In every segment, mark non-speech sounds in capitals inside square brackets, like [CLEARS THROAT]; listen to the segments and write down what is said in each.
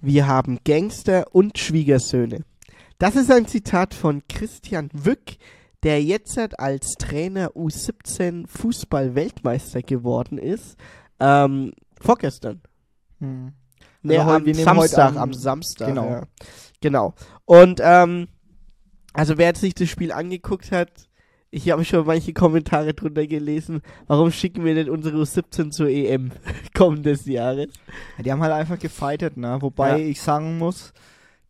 Wir haben Gangster und Schwiegersöhne. Das ist ein Zitat von Christian Wück, der jetzt als Trainer U17 Fußball-Weltmeister geworden ist. Ähm, vorgestern. Hm. Nee, Also am heute Samstag, am- am Samstag. genau. Ja. Genau. Und ähm, also wer jetzt sich das Spiel angeguckt hat, ich habe schon manche Kommentare drunter gelesen, warum schicken wir denn unsere U17 zur EM [LAUGHS] kommendes Jahres? Ja, Die haben halt einfach gefightet, ne? Wobei Ja. ich sagen muss,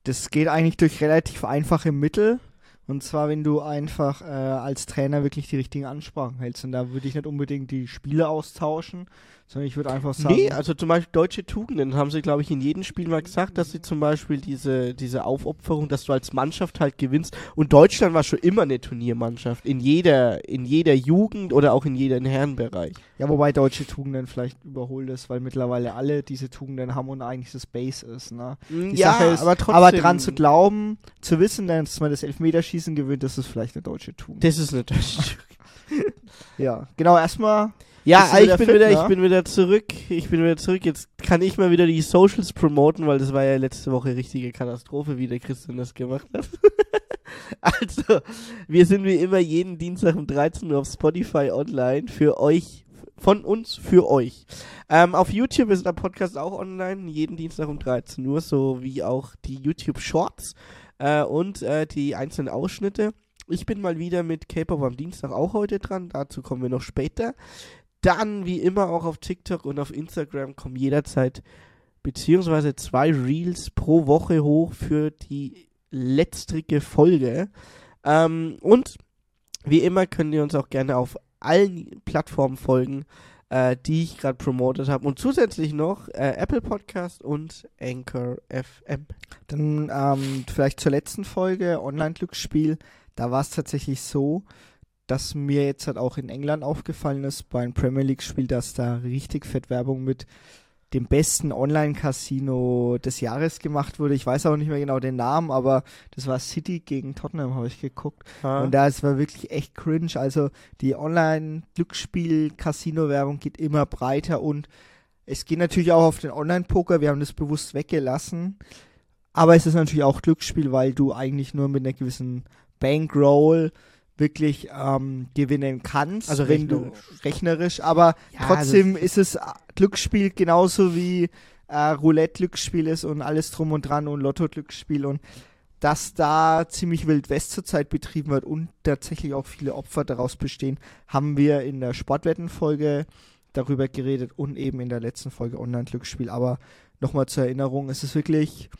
das geht eigentlich durch relativ einfache Mittel. Und zwar, wenn du einfach äh, als Trainer wirklich die richtigen Ansprachen hältst. Und da würde ich nicht unbedingt die Spiele austauschen, sondern ich würde einfach sagen. Nee, also zum Beispiel deutsche Tugenden haben sie, glaube ich, in jedem Spiel mal gesagt, dass sie zum Beispiel diese, diese Aufopferung, dass du als Mannschaft halt gewinnst. Und Deutschland war schon immer eine Turniermannschaft. In jeder, in jeder Jugend oder auch in jedem Herrenbereich. ja, wobei deutsche Tugenden vielleicht überholt ist, weil mittlerweile alle diese Tugenden haben und eigentlich das Base ist. Ne? Die ja, Sache ist, aber trotzdem. aber dran zu glauben, zu wissen, dass man das Elfmeterschießen gewinnt, das ist vielleicht eine deutsche Tugend. Das ist eine deutsche Tugend. [LAUGHS] ja, genau, erstmal. Ja, ich bin fit, wieder, ne? ich bin wieder zurück. Ich bin wieder zurück. Jetzt kann ich mal wieder die Socials promoten, weil das war ja letzte Woche richtige Katastrophe, wie der Christian das gemacht hat. [LAUGHS] also, wir sind wie immer jeden Dienstag um 13 Uhr auf Spotify online für euch, von uns für euch. Ähm, auf YouTube ist der Podcast auch online, jeden Dienstag um 13 Uhr, so wie auch die YouTube Shorts äh, und äh, die einzelnen Ausschnitte. Ich bin mal wieder mit K-Pop am Dienstag auch heute dran, dazu kommen wir noch später. Dann, wie immer, auch auf TikTok und auf Instagram kommen jederzeit beziehungsweise zwei Reels pro Woche hoch für die letztrige Folge. Ähm, und wie immer könnt ihr uns auch gerne auf allen Plattformen folgen, äh, die ich gerade promotet habe. Und zusätzlich noch äh, Apple Podcast und Anchor FM. Dann ähm, vielleicht zur letzten Folge, Online-Glücksspiel. Da war es tatsächlich so, dass mir jetzt halt auch in England aufgefallen ist, beim Premier League-Spiel, dass da richtig fett Werbung mit dem besten Online-Casino des Jahres gemacht wurde. Ich weiß auch nicht mehr genau den Namen, aber das war City gegen Tottenham, habe ich geguckt. Und da es war wirklich echt cringe. Also die Online-Glücksspiel-Casino-Werbung geht immer breiter und es geht natürlich auch auf den Online-Poker. Wir haben das bewusst weggelassen. Aber es ist natürlich auch Glücksspiel, weil du eigentlich nur mit einer gewissen Bankroll wirklich ähm, gewinnen kannst. Also wenn rechnerisch. du rechnerisch, aber Ja, trotzdem ist es äh, Glücksspiel genauso wie äh, Roulette-Glücksspiel ist und alles drum und dran und Lotto-Glücksspiel und dass da ziemlich wild West zurzeit betrieben wird und tatsächlich auch viele Opfer daraus bestehen, haben wir in der Sportwettenfolge darüber geredet und eben in der letzten Folge Online-Glücksspiel. Aber nochmal zur Erinnerung, es ist wirklich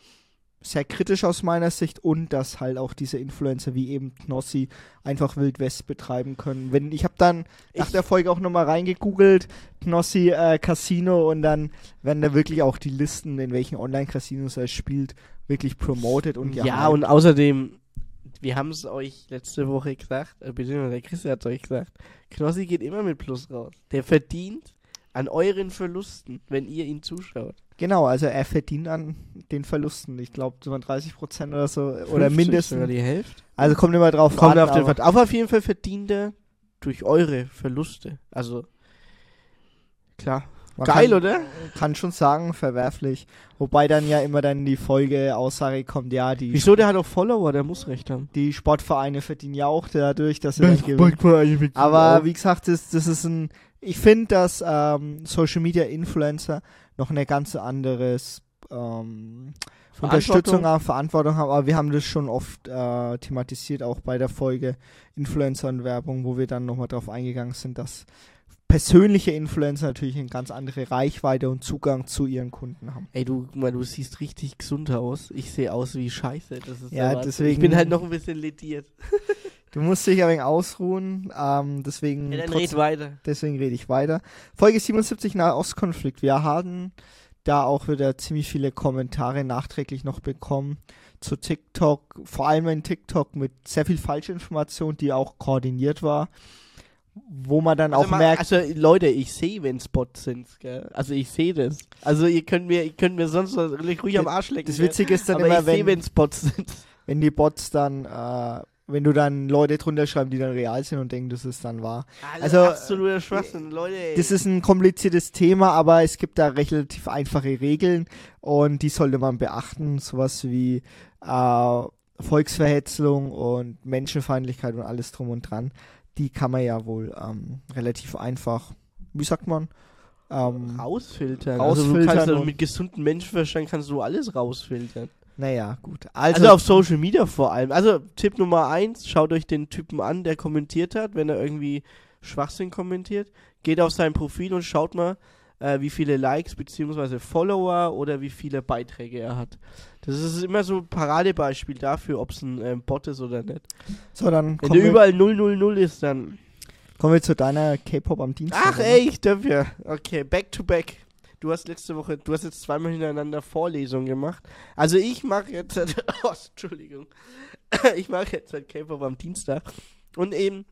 sehr kritisch aus meiner Sicht und dass halt auch diese Influencer wie eben Knossi einfach Wild West betreiben können. Wenn ich habe dann nach Ich- der Folge auch nochmal reingegoogelt, Knossi äh, Casino und dann werden da wirklich auch die Listen, in welchen Online-Casinos er spielt, wirklich promoted und ja, gehypt. und außerdem, wir haben es euch letzte Woche gesagt, äh, beziehungsweise der Chris hat es euch gesagt, Knossi geht immer mit Plus raus. Der verdient an euren Verlusten, wenn ihr ihn zuschaut. Genau, also er verdient an den Verlusten. Ich glaube, so 30 Prozent oder so. Oder 50 mindestens. Sogar die Hälfte. Also kommt immer drauf Kommt an. auf den Ver auf, jeden Fall verdient er durch eure Verluste. Also, klar. man Geil, kann, oder? Kann schon sagen, verwerflich. Wobei dann ja immer dann die Folge Aussage kommt, ja, die, Wieso, der hat auch Follower, der muss recht haben. die Sportvereine verdienen ja auch dadurch, dass sie dann gewinnen. Aber wie gesagt, das, das ist ein. Ich finde, dass ähm, Social Media Influencer noch eine ganz anderes ähm, Unterstützung haben, Verantwortung haben, aber wir haben das schon oft äh, thematisiert, auch bei der Folge Influencer und Werbung, wo wir dann nochmal drauf eingegangen sind, dass persönliche Influencer natürlich eine ganz andere Reichweite und Zugang zu ihren Kunden haben. Ey, du, mal, du siehst richtig gesund aus. Ich sehe aus wie Scheiße. Das ist Ja, deswegen- Ich bin halt noch ein bisschen lediert. [LAUGHS] Du musst dich ein wenig ausruhen, ähm, deswegen, Ja, dann trotzdem- red weiter. deswegen rede ich weiter. Folge 77 Nahostkonflikt. Wir haben da auch wieder ziemlich viele Kommentare nachträglich noch bekommen zu TikTok, vor allem in TikTok mit sehr viel Falschinformation, die auch koordiniert war, wo man dann Also, auch mal, merkt, also Leute, ich sehe, wenn Spots sind, gell? Also ich sehe das. Also ihr könnt mir, ihr könnt mir sonst was ruhig am Arsch lecken. das? Witzige ist dann Aber immer, ich sehe, wenn, wenn Spots sind. wenn die Bots dann äh, wenn du dann Leute drunter schreiben, die dann real sind und denken, das ist dann wahr. Also, Also, absoluter Schwachsinn, Leute. Ey. Das ist ein kompliziertes Thema, aber es gibt da relativ einfache Regeln und die sollte man beachten. Sowas wie äh, Volksverhetzung und Menschenfeindlichkeit und alles drum und dran. Die kann man ja wohl ähm, relativ einfach, wie sagt man? Ähm, rausfiltern. Also du rausfiltern kannst und- mit gesundem Menschenverstand kannst du alles rausfiltern. Naja, gut. Also, Also, auf Social Media vor allem. Also Tipp Nummer eins, schaut euch den Typen an, der kommentiert hat, wenn er irgendwie Schwachsinn kommentiert. Geht auf sein Profil und schaut mal, äh, wie viele Likes beziehungsweise Follower oder wie viele Beiträge er hat. Das ist immer so ein Paradebeispiel dafür, ob es ein ähm, Bot ist oder nicht. so, dann Wenn der wir, überall 000 ist, dann kommen wir zu deiner K-Pop am Dienstag. Ach oder? ey, ich darf ja. Okay, back to back. Du hast letzte Woche, du hast jetzt zweimal hintereinander Vorlesungen gemacht. Also ich mache jetzt, [LAUGHS] oh, Entschuldigung, ich mache jetzt halt K-Pop am Dienstag und eben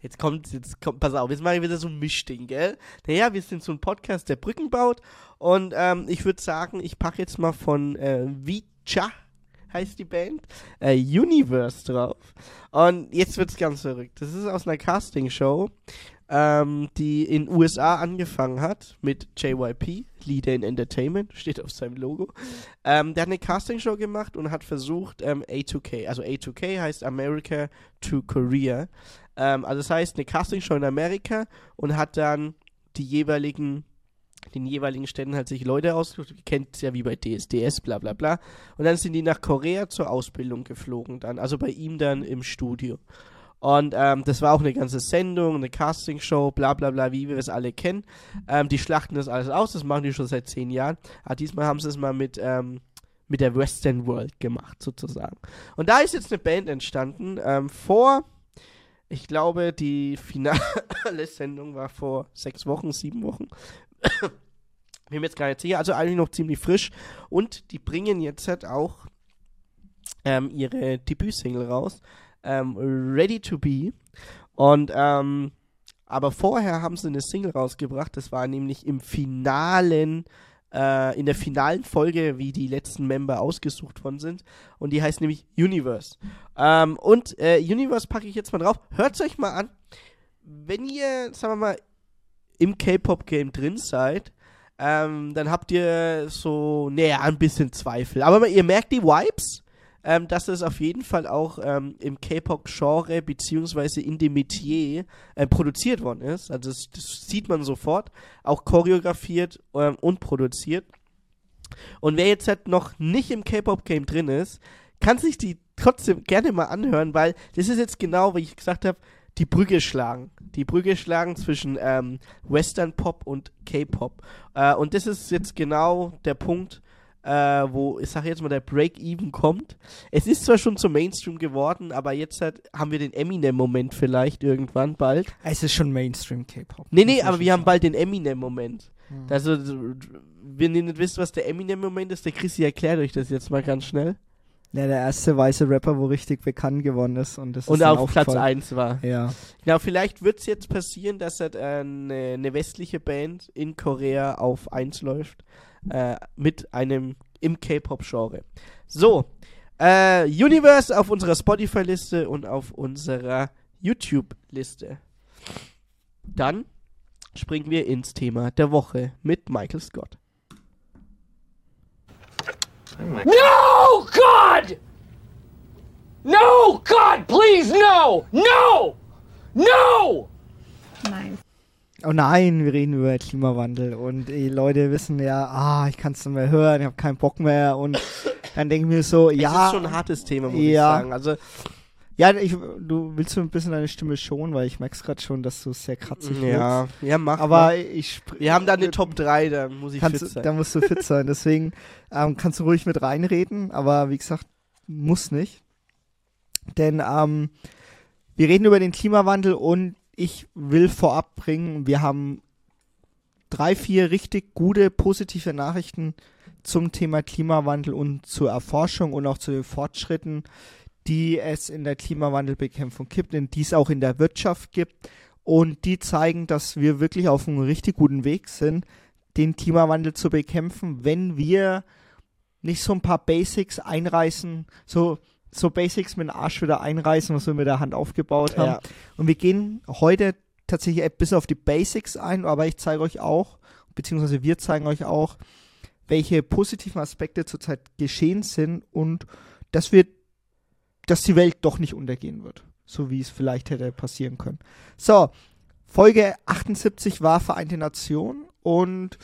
Jetzt kommt, jetzt kommt, pass auf, jetzt mache ich wieder so ein Mischding, gell? Naja, wir sind so ein Podcast, der Brücken baut. Und ähm, ich würde sagen, ich packe jetzt mal von äh, Vicha, heißt die Band, äh, Universe drauf. Und jetzt wird's ganz verrückt. Das ist aus einer Castingshow, ähm, die in USA angefangen hat mit JYP, Leader in Entertainment, [LAUGHS] steht auf seinem Logo. Ähm, der hat eine Castingshow gemacht und hat versucht, ähm, A2K, also A2K heißt America to Korea. Ähm, also das heißt, eine Castingshow in Amerika und hat dann die jeweiligen den jeweiligen Städten halt sich Leute ausgesucht. Kennt es ja wie bei DSDS, bla bla bla. Und dann sind die nach Korea zur Ausbildung geflogen dann. Also bei ihm dann im Studio. Und ähm, das war auch eine ganze Sendung, eine Castingshow, bla bla bla, wie wir es alle kennen. Ähm, die schlachten das alles aus, das machen die schon seit zehn Jahren. Aber diesmal haben sie es mal mit, ähm, mit der Western World gemacht, sozusagen. Und da ist jetzt eine Band entstanden. Ähm, vor, ich glaube, die finale [LAUGHS] Sendung war vor sechs Wochen, sieben Wochen. [COUGHS] Bin mir jetzt gar nicht sicher. Also eigentlich noch ziemlich frisch. Und die bringen jetzt halt auch ähm, ihre Debütsingle raus. Ähm, Ready to Be. Und ähm, aber vorher haben sie eine Single rausgebracht. Das war nämlich im finalen, äh, in der finalen Folge, wie die letzten Member ausgesucht worden sind. Und die heißt nämlich Universe. Ähm, und äh, Universe packe ich jetzt mal drauf. Hört euch mal an. Wenn ihr, sagen wir mal, im K-Pop-Game drin seid, ähm, dann habt ihr so, naja, ein bisschen Zweifel. Aber ihr merkt die Vibes, ähm, dass es auf jeden Fall auch ähm, im K-Pop-Genre beziehungsweise in dem Metier äh, produziert worden ist. Also das, das sieht man sofort. Auch choreografiert ähm, und produziert. Und wer jetzt halt noch nicht im K-Pop-Game drin ist, kann sich die trotzdem gerne mal anhören, weil das ist jetzt genau, wie ich gesagt habe, die Brücke schlagen. Die Brücke schlagen zwischen ähm, Western Pop und K-Pop. Äh, und das ist jetzt genau der Punkt, äh, wo, ich sage jetzt mal, der Break-Even kommt. Es ist zwar schon zum Mainstream geworden, aber jetzt halt haben wir den Eminem-Moment vielleicht irgendwann bald. Es ist schon Mainstream K-Pop. Nee, nee, aber wir haben bald den Eminem-Moment. Hm. Also, wenn ihr nicht wisst, was der Eminem-Moment ist, der Chrissy erklärt euch das jetzt mal ganz schnell. Ja, der erste weiße Rapper, wo richtig bekannt geworden ist. Und, das Und ist auf Platz aufgefallen. 1 war. Ja. Genau, vielleicht wird es jetzt passieren, dass halt, eine, eine westliche Band in Korea auf 1 läuft. Äh, mit einem im K-Pop-Genre. So, äh, Universe auf unserer Spotify-Liste und auf unserer YouTube-Liste. Dann springen wir ins Thema der Woche mit Michael Scott. No, God! No, God, please, no! No! No! Nein. Oh nein, wir reden über Klimawandel und die Leute wissen ja, ah, ich kann es nicht mehr hören, ich habe keinen Bock mehr und [COUGHS] dann denke ich mir so, ja, ist schon ein hartes Thema, muss Ja. ich sagen. Also, ja, ich, du willst so ein bisschen deine Stimme schonen, weil ich merk's gerade schon, dass du sehr kratzig ja, ja, mach. Aber mal. ich Wir haben da eine Top 3, da muss ich kannst, fit sein. da musst du fit sein. Deswegen ähm, kannst du ruhig mit reinreden, aber wie gesagt, muss nicht. Denn ähm, wir reden über den Klimawandel und ich will vorab bringen, wir haben drei, vier richtig gute, positive Nachrichten zum Thema Klimawandel und zur Erforschung und auch zu den Fortschritten, die es in der Klimawandelbekämpfung gibt, und die es auch in der Wirtschaft gibt. Und die zeigen, dass wir wirklich auf einem richtig guten Weg sind, den Klimawandel zu bekämpfen, wenn wir nicht so ein paar Basics einreißen, so so Basics mit dem Arsch wieder einreißen, was wir mit der Hand aufgebaut haben. Ja. Und wir gehen heute tatsächlich ein bisschen auf die Basics ein, aber ich zeige euch auch, beziehungsweise wir zeigen euch auch, welche positiven Aspekte zurzeit geschehen sind und dass wir, dass die Welt doch nicht untergehen wird, so wie es vielleicht hätte passieren können. So, Folge 78 war Vereinte Nationen und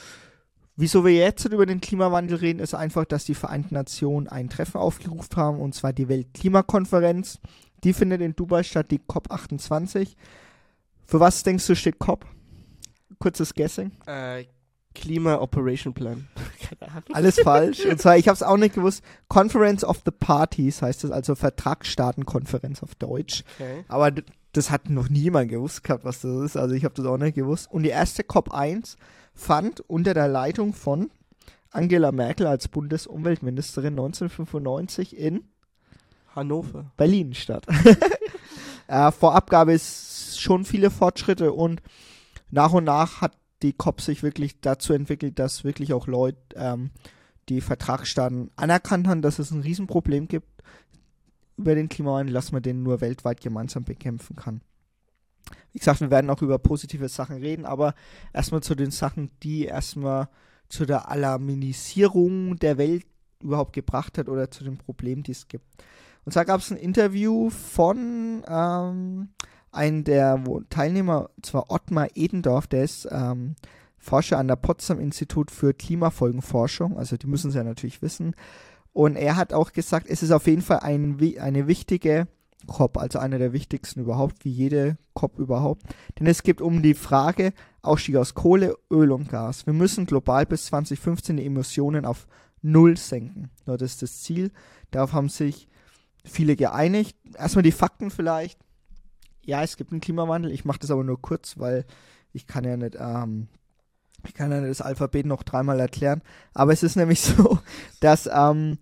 wieso wir jetzt über den Klimawandel reden, ist einfach, dass die Vereinten Nationen ein Treffen aufgerufen haben und zwar die Weltklimakonferenz. Die findet in Dubai statt, die COP28. Für was denkst du steht COP? Kurzes Guessing. Äh, Klima Operation Plan. [LAUGHS] Alles falsch. Und zwar, ich habe es auch nicht gewusst. Conference of the Parties heißt es, also Vertragsstaatenkonferenz auf Deutsch. Okay. Aber das hat noch niemand gewusst gehabt, was das ist. Also ich habe das auch nicht gewusst. Und die erste COP1 fand unter der Leitung von Angela Merkel als Bundesumweltministerin 1995 in Hannover. Berlin statt. [LAUGHS] äh, vorab gab es schon viele Fortschritte und nach und nach hat die COP sich wirklich dazu entwickelt, dass wirklich auch Leute, ähm, die Vertragsstaaten anerkannt haben, dass es ein Riesenproblem gibt über den Klimawandel, dass man den nur weltweit gemeinsam bekämpfen kann. Wie gesagt, wir werden auch über positive Sachen reden, aber erstmal zu den Sachen, die erstmal zu der Alarmisierung der Welt überhaupt gebracht hat oder zu den Problemen, die es gibt. Und zwar gab es ein Interview von ähm, einem der Teilnehmer, zwar Ottmar Edendorf, der ist ähm, Forscher an der Potsdam Institut für Klimafolgenforschung, also die müssen es ja natürlich wissen. Und er hat auch gesagt, es ist auf jeden Fall ein, eine wichtige COP, also eine der wichtigsten überhaupt, wie jede COP überhaupt. Denn es geht um die Frage Ausstieg aus Kohle, Öl und Gas. Wir müssen global bis 2015 die Emissionen auf Null senken. Das ist das Ziel. Darauf haben sich viele geeinigt. Erstmal die Fakten vielleicht. Ja, es gibt einen Klimawandel. Ich mache das aber nur kurz, weil ich kann ja nicht, ähm, ich kann ja das Alphabet noch dreimal erklären. Aber es ist nämlich [LAUGHS] so, dass ähm,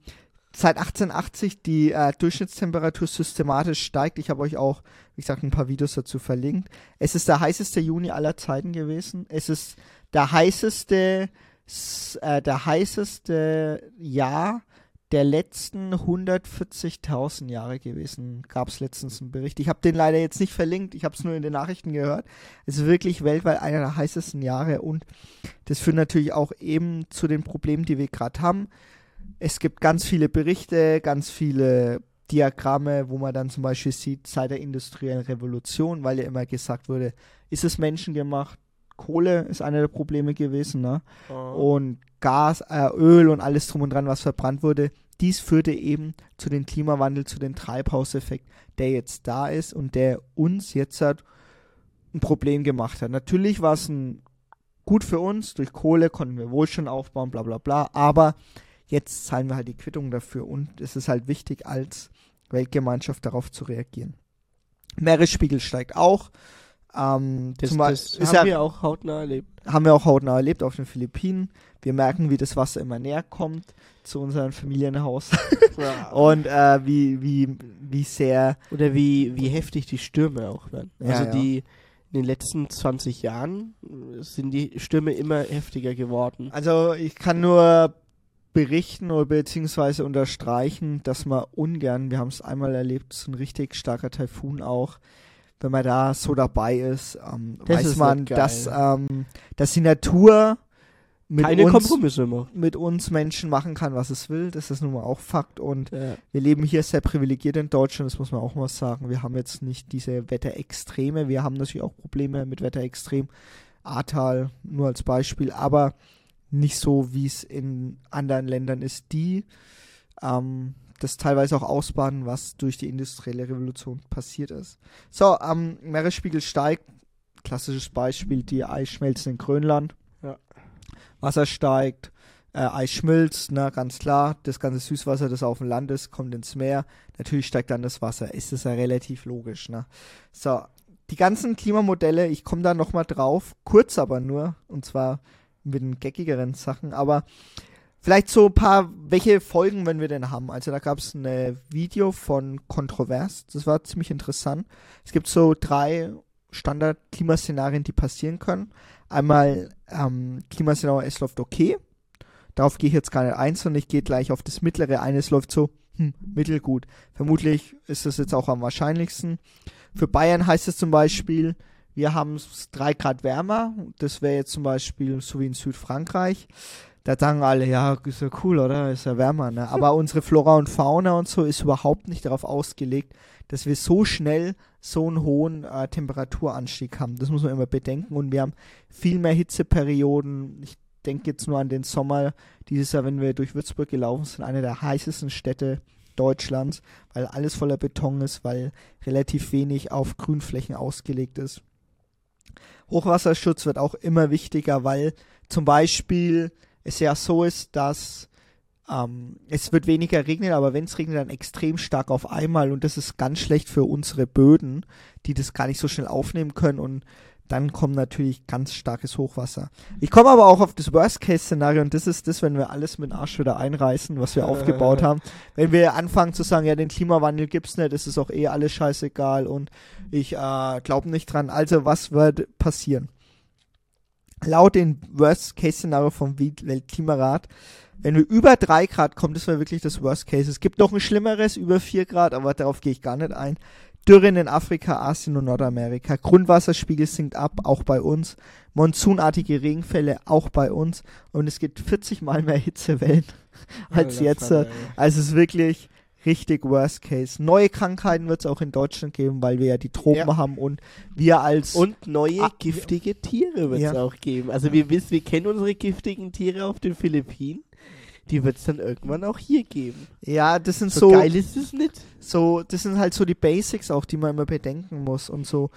seit 1880 die äh, Durchschnittstemperatur systematisch steigt. Ich habe euch auch, wie gesagt, ein paar Videos dazu verlinkt. Es ist der heißeste Juni aller Zeiten gewesen. Es ist der heißeste, äh, der heißeste Jahr der letzten 140.000 Jahre gewesen. Gab es letztens einen Bericht. Ich habe den leider jetzt nicht verlinkt. Ich habe es nur in den Nachrichten gehört. Es ist wirklich weltweit einer der heißesten Jahre und das führt natürlich auch eben zu den Problemen, die wir gerade haben. Es gibt ganz viele Berichte, ganz viele Diagramme, wo man dann zum Beispiel sieht, seit der industriellen Revolution, weil ja immer gesagt wurde, ist es menschengemacht? Kohle ist einer der Probleme gewesen, ne? und Gas, äh, Öl und alles drum und dran, was verbrannt wurde. Dies führte eben zu dem Klimawandel, zu dem Treibhauseffekt, der jetzt da ist und der uns jetzt hat ein Problem gemacht hat. Natürlich war es ein gut für uns, durch Kohle konnten wir Wohlstand aufbauen, bla bla bla, aber jetzt zahlen wir halt die Quittung dafür und es ist halt wichtig, als Weltgemeinschaft darauf zu reagieren. Meeresspiegel steigt auch. Ähm, Das, das haben ja- wir auch hautnah erlebt. haben wir auch hautnah erlebt auf den Philippinen. Wir merken, wie das Wasser immer näher kommt zu unserem Familienhaus [LAUGHS] [LAUGHS] und äh, wie, wie, wie sehr, Oder wie, wie heftig die Stürme auch werden. Ja, Also ja. die in den letzten 20 Jahren sind die Stürme immer heftiger geworden. also ich kann nur berichten oder beziehungsweise unterstreichen, dass man ungern, wir haben es einmal erlebt, so ein richtig starker Taifun auch, wenn man da so dabei ist, ähm, weiß ist man, dass, ähm, dass die Natur mit Keine uns, Kompromisse macht. mit uns Menschen machen kann, was es will. Das ist nun mal auch Fakt und Ja. Wir leben hier sehr privilegiert in Deutschland, das muss man auch mal sagen. Wir haben jetzt nicht diese Wetterextreme. Wir haben natürlich auch Probleme mit Wetterextrem. Ahrtal nur als Beispiel, aber nicht so, wie es in anderen Ländern ist, die ähm, das teilweise auch ausbaden, was durch die industrielle Revolution passiert ist. So, ähm, Meeresspiegel steigt. Klassisches Beispiel, die Eisschmelzen in Grönland. Ja. Wasser steigt, äh, Eis schmilzt, na, ganz klar. Das ganze Süßwasser, das auf dem Land ist, kommt ins Meer. Natürlich steigt dann das Wasser. Ist das ja relativ logisch, ne? So, die ganzen Klimamodelle, ich komme da nochmal drauf, kurz aber nur, und zwar mit den geckigeren Sachen, aber vielleicht so ein paar, welche Folgen wenn wir denn haben. Also da gab es ein Video von Kontrovers, das war ziemlich interessant. Es gibt so drei Standard-Klimaszenarien, die passieren können. Einmal ähm, Klimaszenario, es läuft okay. Darauf gehe ich jetzt gar nicht ein, sondern ich gehe gleich auf das mittlere ein. Es läuft so hm, mittelgut. Vermutlich ist das jetzt auch am wahrscheinlichsten. Für Bayern heißt es zum Beispiel, wir haben es drei Grad wärmer. Das wäre jetzt zum Beispiel so wie in Südfrankreich. Da sagen alle, ja, ist ja cool, oder? Ist ja wärmer, ne? Aber [LAUGHS] unsere Flora und Fauna und so ist überhaupt nicht darauf ausgelegt, dass wir so schnell so einen hohen äh, Temperaturanstieg haben. Das muss man immer bedenken. Und wir haben viel mehr Hitzeperioden. Ich denke jetzt nur an den Sommer dieses Jahr, wenn wir durch Würzburg gelaufen sind, eine der heißesten Städte Deutschlands, weil alles voller Beton ist, weil relativ wenig auf Grünflächen ausgelegt ist. Hochwasserschutz wird auch immer wichtiger, weil zum Beispiel es ja so ist, dass ähm, es wird weniger regnen, aber wenn es regnet, dann extrem stark auf einmal und das ist ganz schlecht für unsere Böden, die das gar nicht so schnell aufnehmen können und dann kommt natürlich ganz starkes Hochwasser. Ich komme aber auch auf das Worst-Case-Szenario und das ist das, wenn wir alles mit Arsch wieder einreißen, was wir [LAUGHS] aufgebaut haben. Wenn wir anfangen zu sagen, ja, den Klimawandel gibt's nicht, es ist auch eh alles scheißegal und ich äh, glaube nicht dran. Also was wird passieren? Laut dem Worst-Case-Szenario vom Weltklimarat wenn wir über drei Grad kommen, das wäre wirklich das Worst Case. Es gibt noch ein schlimmeres, über vier Grad, aber darauf gehe ich gar nicht ein. Dürren in Afrika, Asien und Nordamerika. Grundwasserspiegel sinkt ab, auch bei uns. Monsunartige Regenfälle, auch bei uns. Und es gibt 40 mal mehr Hitzewellen als ja, jetzt. Fall, also es ist wirklich richtig Worst Case. Neue Krankheiten wird es auch in Deutschland geben, weil wir ja die Tropen ja. haben und wir als und neue giftige Tiere wird es ja. auch geben. Also wir wissen, wir kennen unsere giftigen Tiere auf den Philippinen die wird es dann irgendwann auch hier geben. Ja, das sind so, so. geil ist es nicht. So, das sind halt so die Basics auch, die man immer bedenken muss. Und so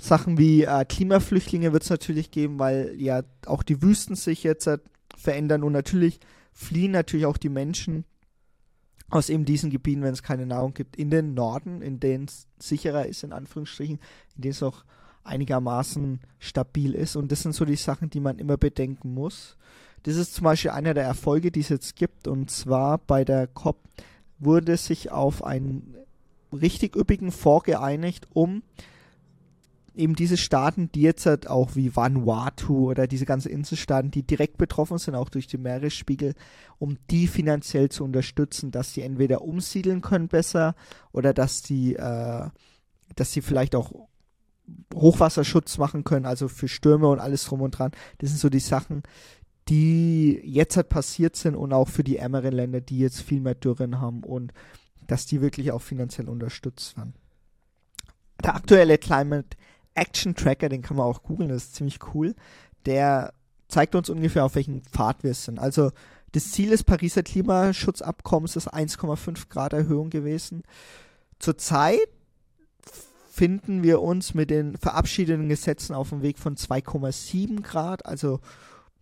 Sachen wie äh, Klimaflüchtlinge wird es natürlich geben, weil ja auch die Wüsten sich jetzt äh, verändern und natürlich fliehen natürlich auch die Menschen aus eben diesen Gebieten, wenn es keine Nahrung gibt, in den Norden, in denen es sicherer ist, in Anführungsstrichen, in denen es auch einigermaßen stabil ist. Und das sind so die Sachen, die man immer bedenken muss. Das ist zum Beispiel einer der Erfolge, die es jetzt gibt. Und zwar bei der COP wurde sich auf einen richtig üppigen Fonds geeinigt, um eben diese Staaten, die jetzt halt auch wie Vanuatu oder diese ganzen Inselstaaten, die direkt betroffen sind, auch durch den Meeresspiegel, um die finanziell zu unterstützen, dass sie entweder umsiedeln können besser oder dass die, äh, dass sie vielleicht auch Hochwasserschutz machen können, also für Stürme und alles drum und dran. Das sind so die Sachen, die jetzt halt passiert sind und auch für die ärmeren Länder, die jetzt viel mehr Dürren haben und dass die wirklich auch finanziell unterstützt werden. Der aktuelle Climate Action Tracker, den kann man auch googeln, das ist ziemlich cool. Der zeigt uns ungefähr, auf welchem Pfad wir sind. Also das Ziel des Pariser Klimaschutzabkommens ist 1,5 Grad Erhöhung gewesen. Zurzeit finden wir uns mit den verabschiedeten Gesetzen auf dem Weg von 2,7 Grad, also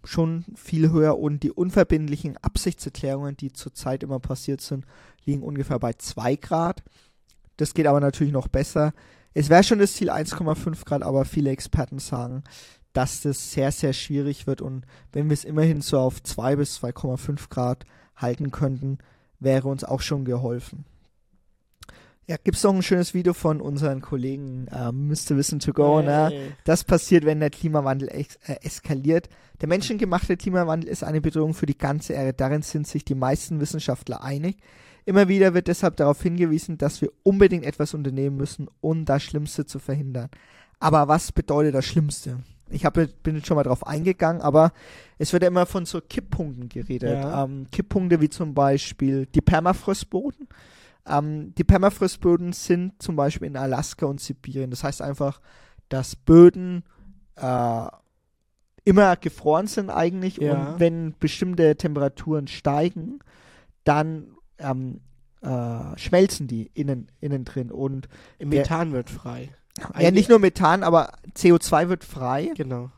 schon viel höher und die unverbindlichen Absichtserklärungen, die zurzeit immer passiert sind, liegen ungefähr bei 2 Grad. Das geht aber natürlich noch besser. Es wäre schon das Ziel 1,5 Grad, aber viele Experten sagen, dass das sehr, sehr schwierig wird und wenn wir es immerhin so auf 2 bis 2,5 Grad halten könnten, wäre uns auch schon geholfen. Ja, gibt's noch ein schönes Video von unseren Kollegen äh, Mr. Wissen to Go, hey. ne? Das passiert, wenn der Klimawandel ex äh, eskaliert. Der menschengemachte Klimawandel ist eine Bedrohung für die ganze Erde. Darin sind sich die meisten Wissenschaftler einig. Immer wieder wird deshalb darauf hingewiesen, dass wir unbedingt etwas unternehmen müssen, um das Schlimmste zu verhindern. Aber was bedeutet das Schlimmste? Ich hab, bin jetzt schon mal drauf eingegangen, aber es wird ja immer von so Kipppunkten geredet. Ja. Ähm, Kipppunkte wie zum Beispiel die Permafrostboden. Ähm, die Permafrostböden sind zum Beispiel in Alaska und Sibirien. Das heißt einfach, dass Böden äh, immer gefroren sind eigentlich ja. und wenn bestimmte Temperaturen steigen, dann ähm, äh, schmelzen die innen, innen drin und Methan wird frei. Ja, nicht nur Methan, aber CO2 wird frei. Genau.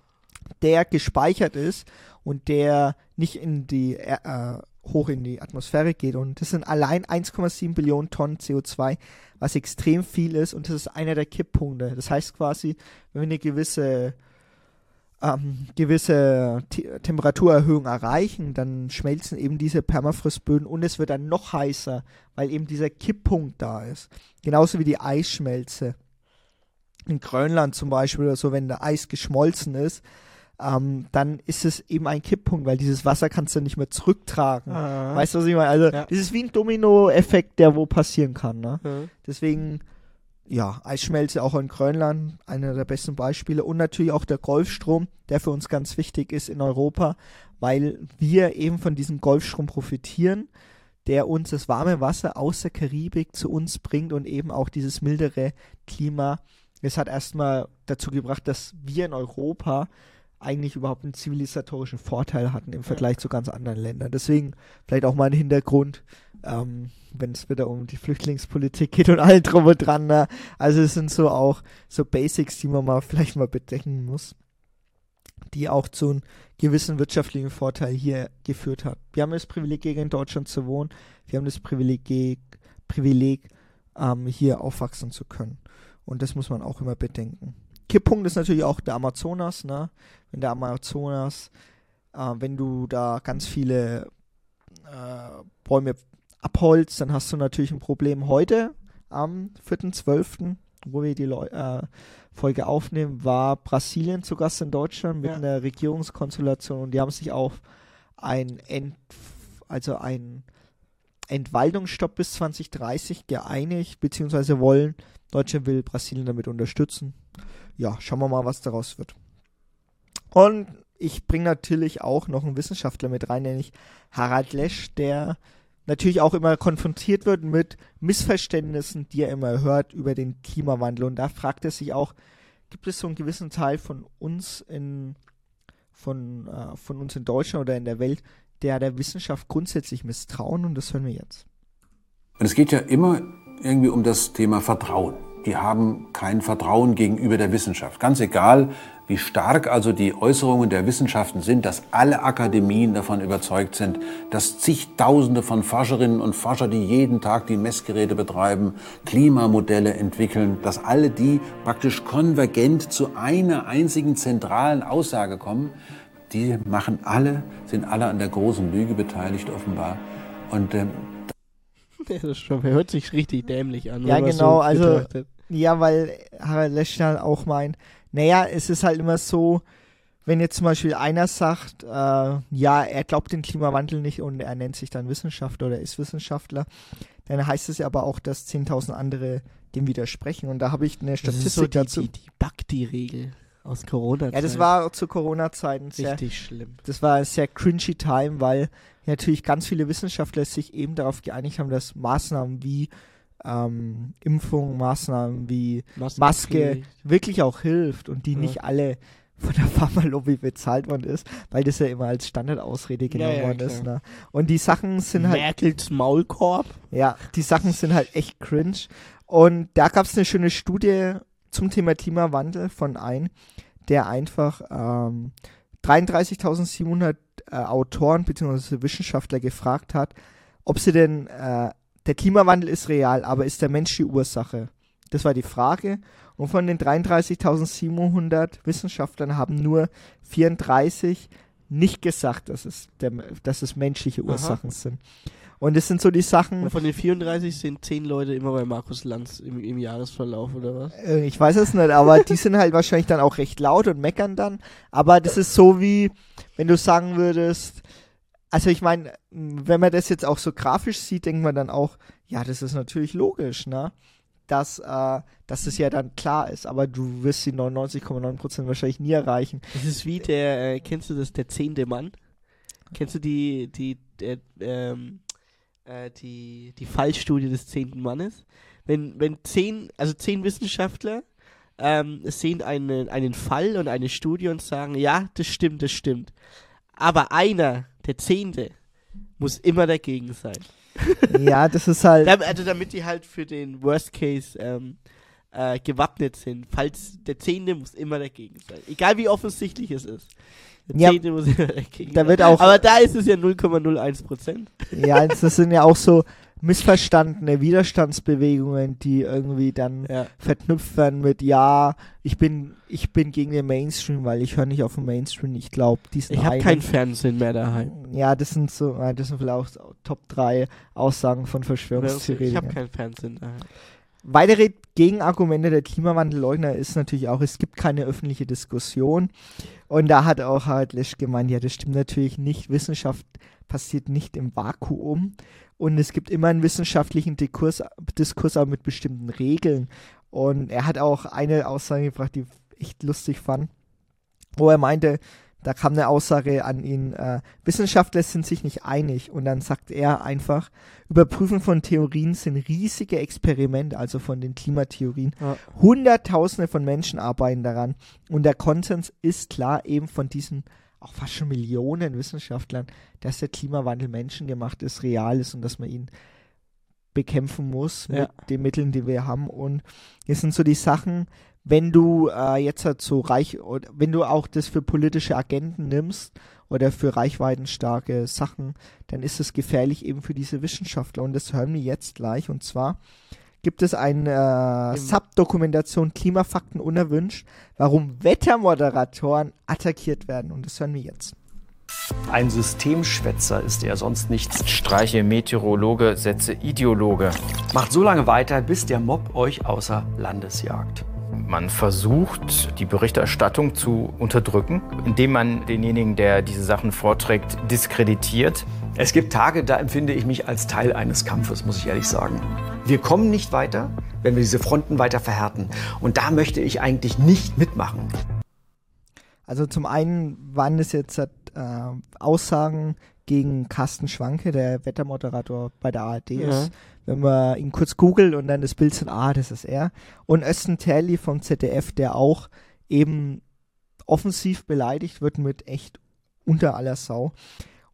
Der gespeichert ist und der nicht in die äh, hoch in die Atmosphäre geht. Und das sind allein 1,7 Billionen Tonnen CO2, was extrem viel ist. Und das ist einer der Kipppunkte. Das heißt quasi, wenn wir eine gewisse ähm, gewisse Temperaturerhöhung erreichen, dann schmelzen eben diese Permafrostböden und es wird dann noch heißer, weil eben dieser Kipppunkt da ist. Genauso wie die Eisschmelze. In Grönland zum Beispiel oder so, wenn der Eis geschmolzen ist, ähm, dann ist es eben ein Kipppunkt, weil dieses Wasser kannst du nicht mehr zurücktragen. Ah. Weißt du, was ich meine? Also, Ja. das ist wie ein Domino-Effekt, der wo passieren kann. Ne? Ja. Deswegen, ja, Eisschmelze auch in Grönland, einer der besten Beispiele. Und natürlich auch der Golfstrom, der für uns ganz wichtig ist in Europa, weil wir eben von diesem Golfstrom profitieren, der uns das warme Wasser aus der Karibik zu uns bringt und eben auch dieses mildere Klima. Es hat erstmal dazu gebracht, dass wir in Europa eigentlich überhaupt einen zivilisatorischen Vorteil hatten im Vergleich zu ganz anderen Ländern. Deswegen vielleicht auch mal ein Hintergrund, ähm, wenn es wieder um die Flüchtlingspolitik geht und allem drum und dran. Ne? Also es sind so auch so Basics, die man mal vielleicht mal bedenken muss, die auch zu einem gewissen wirtschaftlichen Vorteil hier geführt hat. Wir haben das Privileg, in Deutschland zu wohnen. Wir haben das Privileg, Privileg ähm, hier aufwachsen zu können. Und das muss man auch immer bedenken. Kipppunkt ist natürlich auch der Amazonas, ne? Wenn der Amazonas, äh, wenn du da ganz viele äh, Bäume abholzt, dann hast du natürlich ein Problem. Heute, am 4.12., wo wir die Leu äh, Folge aufnehmen, war Brasilien zu Gast in Deutschland mit Ja. einer Regierungskonstellation und die haben sich auf ein Ent also ein Entwaldungsstopp bis 2030 geeinigt, beziehungsweise wollen, Deutschland will Brasilien damit unterstützen. Ja, schauen wir mal, was daraus wird. Und ich bringe natürlich auch noch einen Wissenschaftler mit rein, nämlich Harald Lesch, der natürlich auch immer konfrontiert wird mit Missverständnissen, die er immer hört über den Klimawandel. Und da fragt er sich auch, gibt es so einen gewissen Teil von uns in von, äh, von uns in Deutschland oder in der Welt, der der Wissenschaft grundsätzlich misstrauen und das hören wir jetzt. Und es geht ja immer irgendwie um das Thema Vertrauen. Die haben kein Vertrauen gegenüber der Wissenschaft. Ganz egal, wie stark also die Äußerungen der Wissenschaften sind, dass alle Akademien davon überzeugt sind, dass zigtausende von Forscherinnen und Forscher, die jeden Tag die Messgeräte betreiben, Klimamodelle entwickeln, dass alle die praktisch konvergent zu einer einzigen zentralen Aussage kommen, die machen alle, sind alle an der großen Lüge beteiligt offenbar. Und ähm, [LAUGHS] Das ist schon, hört sich richtig dämlich an. Ja, genau, so also- betrachtet. Ja, weil Harald Lesch dann auch meint, naja, es ist halt immer so, wenn jetzt zum Beispiel einer sagt, äh, ja, er glaubt den Klimawandel nicht und er nennt sich dann Wissenschaftler oder ist Wissenschaftler, dann heißt es ja aber auch, dass 10.000 andere dem widersprechen. Und da habe ich eine Das Statistik ist so die, dazu. die, die Bakti-Regel aus Corona. ja, das war zu Corona-Zeiten sehr, richtig schlimm. das war ein sehr cringy Time, weil natürlich ganz viele Wissenschaftler sich eben darauf geeinigt haben, dass Maßnahmen wie ähm, Impfung, Maßnahmen wie Maske wirklich auch hilft und die Ja. nicht alle von der [LAUGHS] Pharmalobby bezahlt worden ist, weil das ja immer als Standardausrede genommen ja, worden ist. klar. Ne? Und die Sachen sind halt, Merkels Maulkorb. ja, die Sachen sind halt echt cringe. Und da gab es eine schöne Studie zum Thema Klimawandel von ein, der einfach ähm, 33.700 äh, Autoren bzw. Wissenschaftler gefragt hat, ob sie denn, äh, der Klimawandel ist real, aber ist der Mensch die Ursache? Das war die Frage. Und von den 33.700 Wissenschaftlern haben nur 34 nicht gesagt, dass es, der, dass es menschliche Aha. Ursachen sind. Und es sind so die Sachen, Und von den 34 sind 10 Leute immer bei Markus Lanz im, im Jahresverlauf, oder was? Äh, Ich weiß es nicht, aber die sind halt wahrscheinlich dann auch recht laut und meckern dann. Aber das ist so wie, wenn du sagen würdest, also ich meine, wenn man das jetzt auch so grafisch sieht, denkt man dann auch, ja, das ist natürlich logisch, ne? Dass, äh, dass das ja dann klar ist, aber du wirst die 99,9% wahrscheinlich nie erreichen. Das ist wie der, äh, kennst du das, der zehnte Mann? Kennst du die, die, der, ähm, äh, die, die Fallstudie des zehnten Mannes? Wenn, wenn zehn, also zehn Wissenschaftler ähm, sehen einen, einen Fall und eine Studie und sagen, ja, das stimmt, das stimmt. Aber einer, der Zehnte, muss immer dagegen sein. [LAUGHS] ja, das ist halt, Also damit die halt für den Worst Case ähm, äh, gewappnet sind. Falls der Zehnte muss immer dagegen sein. Egal wie offensichtlich es ist. Ja, da wird auch- Aber da ist es ja 0,01 Prozent. ja, [LAUGHS] das sind ja auch so missverstandene Widerstandsbewegungen, die irgendwie dann Ja. verknüpft werden mit ja, ich bin ich bin gegen den Mainstream, weil ich höre nicht auf den Mainstream. Ich glaube, diesen Ich habe einen- kein Fernsehen mehr daheim. Ja, das sind so, das sind vielleicht auch Top 3 Aussagen von Ich habe Verschwörungstheoretikern. kein Fernsehen daheim. Weitere Gegenargumente der Klimawandelleugner ist natürlich auch, es gibt keine öffentliche Diskussion. Und da hat auch halt Lesch gemeint, ja, das stimmt natürlich nicht. Wissenschaft passiert nicht im Vakuum. Und es gibt immer einen wissenschaftlichen Diskurs, Diskurs aber mit bestimmten Regeln. Und er hat auch eine Aussage gebracht, die ich echt lustig fand, wo er meinte, da kam eine Aussage an ihn, äh, Wissenschaftler sind sich nicht einig und dann sagt er einfach, Überprüfen von Theorien sind riesige Experimente, also von den Klimatheorien. Ja. Hunderttausende von Menschen arbeiten daran und der Konsens ist klar eben von diesen auch fast schon Millionen Wissenschaftlern, dass der Klimawandel menschengemacht ist, real ist und dass man ihn bekämpfen muss Ja. mit den Mitteln, die wir haben. Und das sind so die Sachen, wenn du äh, jetzt halt so reich, oder wenn du auch das für politische Agenten nimmst oder für reichweitenstarke Sachen, dann ist es gefährlich eben für diese Wissenschaftler. Und das hören wir jetzt gleich. Und zwar gibt es eine äh, Subdokumentation Klimafakten unerwünscht, warum Wettermoderatoren attackiert werden. Und das hören wir jetzt. Ein Systemschwätzer ist er sonst nichts. Streiche Meteorologe, Sätze Ideologe. Macht so lange weiter, bis der Mob euch außer Landes jagt. Man versucht, die Berichterstattung zu unterdrücken, indem man denjenigen, der diese Sachen vorträgt, diskreditiert. Es gibt Tage, da empfinde ich mich als Teil eines Kampfes, muss ich ehrlich sagen. Wir kommen nicht weiter, wenn wir diese Fronten weiter verhärten. Und da möchte ich eigentlich nicht mitmachen. Also zum einen waren es jetzt äh, Aussagen gegen Carsten Schwanke, der Wettermoderator bei der ARD Ja. ist. Wenn man ihn kurz googelt und dann das Bild sieht, ah, das ist er. Und Östen Terli vom ZDF, der auch eben offensiv beleidigt wird mit echt unter aller Sau.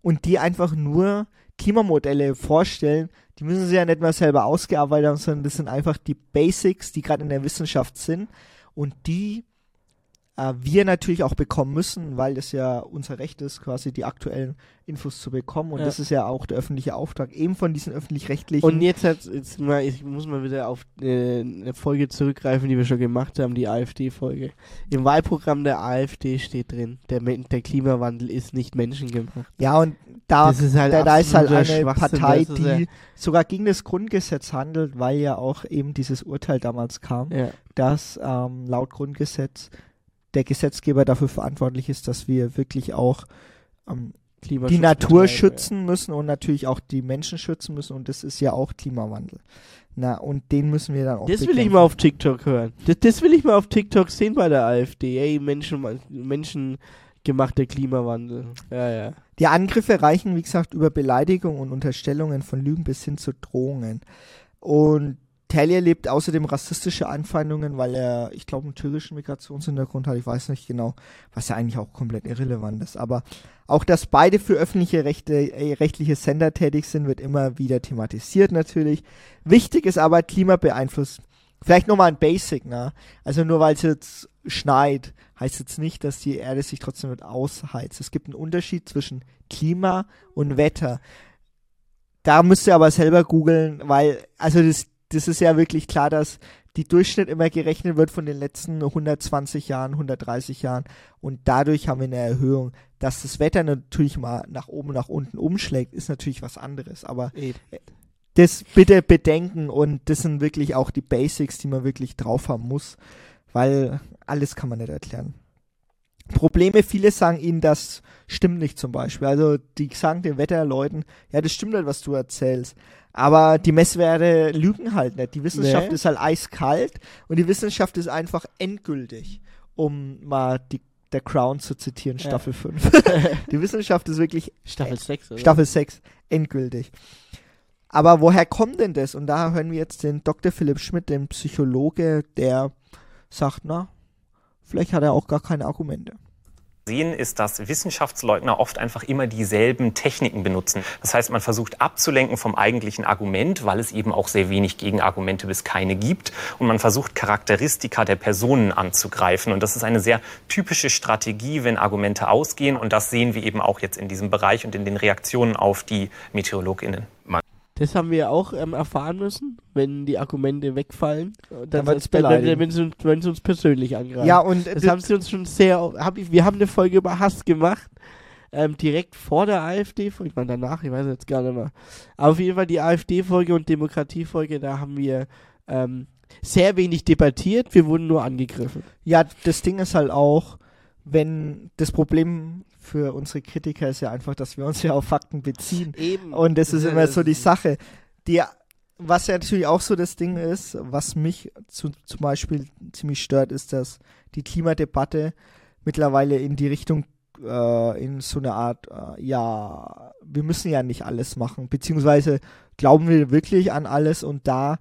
Und die einfach nur Klimamodelle vorstellen, die müssen sie ja nicht mal selber ausgearbeitet haben, sondern das sind einfach die Basics, die gerade in der Wissenschaft sind und die äh, wir natürlich auch bekommen müssen, weil das ja unser Recht ist, quasi die aktuellen Infos zu bekommen. Und Ja. das ist ja auch der öffentliche Auftrag, eben von diesen öffentlich-rechtlichen. Und jetzt, hat, jetzt mal, ich muss mal wieder auf äh, eine Folge zurückgreifen, die wir schon gemacht haben, die AfD-Folge. Im Wahlprogramm der AfD steht drin, der, der Klimawandel ist nicht menschengemacht. ja, und da, Das ist halt da, da ist halt eine Partei, ist ja- die sogar gegen das Grundgesetz handelt, weil ja auch eben dieses Urteil damals kam, Ja. dass ähm, laut Grundgesetz der Gesetzgeber dafür verantwortlich ist, dass wir wirklich auch ähm, die Natur schützen müssen und natürlich auch die Menschen schützen müssen und das ist ja auch Klimawandel. Na, und den müssen wir dann auch Das will ich mal auf TikTok hören. Das, das will ich mal auf TikTok sehen bei der AfD. Ey, Menschen, menschengemachter Klimawandel. Ja, ja. Die Angriffe reichen, wie gesagt, über Beleidigung und Unterstellungen von Lügen bis hin zu Drohungen. Und Taylor lebt außerdem rassistische Anfeindungen, weil er, ich glaube, einen türkischen Migrationshintergrund hat. Ich weiß nicht genau, was ja eigentlich auch komplett irrelevant ist. Aber auch, dass beide für öffentliche Rechte, äh, rechtliche Sender tätig sind, wird immer wieder thematisiert natürlich. Wichtig ist aber, Klima beeinflusst. Vielleicht nochmal ein Basic, ne? Also nur weil es jetzt schneit, heißt jetzt nicht, dass die Erde sich trotzdem mit ausheizt. Es gibt einen Unterschied zwischen Klima und Wetter. Da müsst ihr aber selber googeln, weil, also das, das ist ja wirklich klar, dass die Durchschnitt immer gerechnet wird von den letzten 120 Jahren, 130 Jahren und dadurch haben wir eine Erhöhung. Dass das Wetter natürlich mal nach oben, nach unten umschlägt, ist natürlich was anderes, aber Eben. das bitte bedenken und das sind wirklich auch die Basics, die man wirklich drauf haben muss, weil alles kann man nicht erklären. Probleme, viele sagen ihnen, das stimmt nicht zum Beispiel. Also die sagen den Wetterleuten, ja, das stimmt nicht, was du erzählst. Aber die Messwerte lügen halt nicht. Die Wissenschaft Nee. ist halt eiskalt und die Wissenschaft ist einfach endgültig, um mal die, der Crown zu zitieren, Ja. Staffel 5. [LAUGHS] die Wissenschaft ist wirklich Staffel 6, oder? Staffel 6, endgültig. Aber woher kommt denn das? Und da hören wir jetzt den Dr. Philipp Schmidt, den Psychologe, der sagt, na, vielleicht hat er auch gar keine Argumente. Sehen, ist, dass Wissenschaftsleugner oft einfach immer dieselben Techniken benutzen. Das heißt, man versucht abzulenken vom eigentlichen Argument, weil es eben auch sehr wenig Gegenargumente bis keine gibt. Und man versucht Charakteristika der Personen anzugreifen. Und das ist eine sehr typische Strategie, wenn Argumente ausgehen. Und das sehen wir eben auch jetzt in diesem Bereich und in den Reaktionen auf die MeteorologInnen. Das haben wir auch ähm, erfahren müssen, wenn die Argumente wegfallen. Dann, wird's wenn, wenn, sie, uns- wenn sie uns persönlich angreifen. Ja, und das d- haben sie uns schon sehr. Hab ich, wir haben eine Folge über Hass gemacht. Ähm, direkt vor der AfD-Folge, ich meine danach, ich weiß jetzt gar nicht mehr. Aber auf jeden Fall die AfD-Folge und Demokratie-Folge, da haben wir ähm, sehr wenig debattiert, wir wurden nur angegriffen. Ja, das Ding ist halt auch, wenn das Problem für unsere Kritiker ist ja einfach, dass wir uns ja auf Fakten beziehen. Eben. Und das ist immer so die Sache. Die, was ja natürlich auch so das Ding ist, was mich zu, zum Beispiel ziemlich stört, ist, dass die Klimadebatte mittlerweile in die Richtung, äh, in so eine Art, äh, ja, wir müssen ja nicht alles machen, beziehungsweise glauben wir wirklich an alles und da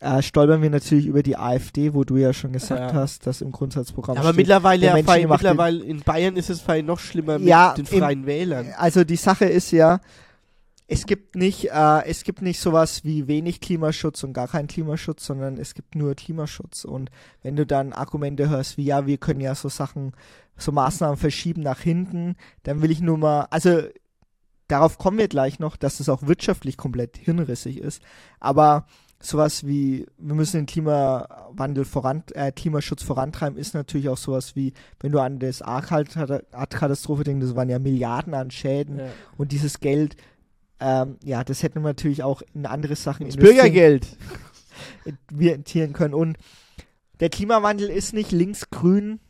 äh, stolpern wir natürlich über die AfD, wo du ja schon gesagt Ja. hast, dass im Grundsatzprogramm Aber steht, mittlerweile, ja, menschengemachte- mittlerweile in Bayern ist es fein noch schlimmer mit Ja, den im- freien Wählern. Also die Sache ist ja, es gibt nicht, äh, es gibt nicht sowas wie wenig Klimaschutz und gar keinen Klimaschutz, sondern es gibt nur Klimaschutz. Und wenn du dann Argumente hörst wie, ja, wir können ja so Sachen, so Maßnahmen verschieben nach hinten, dann will ich nur mal, also darauf kommen wir gleich noch, dass es auch wirtschaftlich komplett hirnrissig ist. Aber sowas wie, wir müssen den Klimawandel voran, äh, Klimaschutz vorantreiben, ist natürlich auch sowas wie, wenn du an das Erdkatastrophe denkst, das waren ja Milliarden an Schäden Ja. und dieses Geld, ähm, ja, das hätten wir natürlich auch in andere Sachen Das Bürgergeld. investieren [LAUGHS] können. Und der Klimawandel ist nicht links-grün,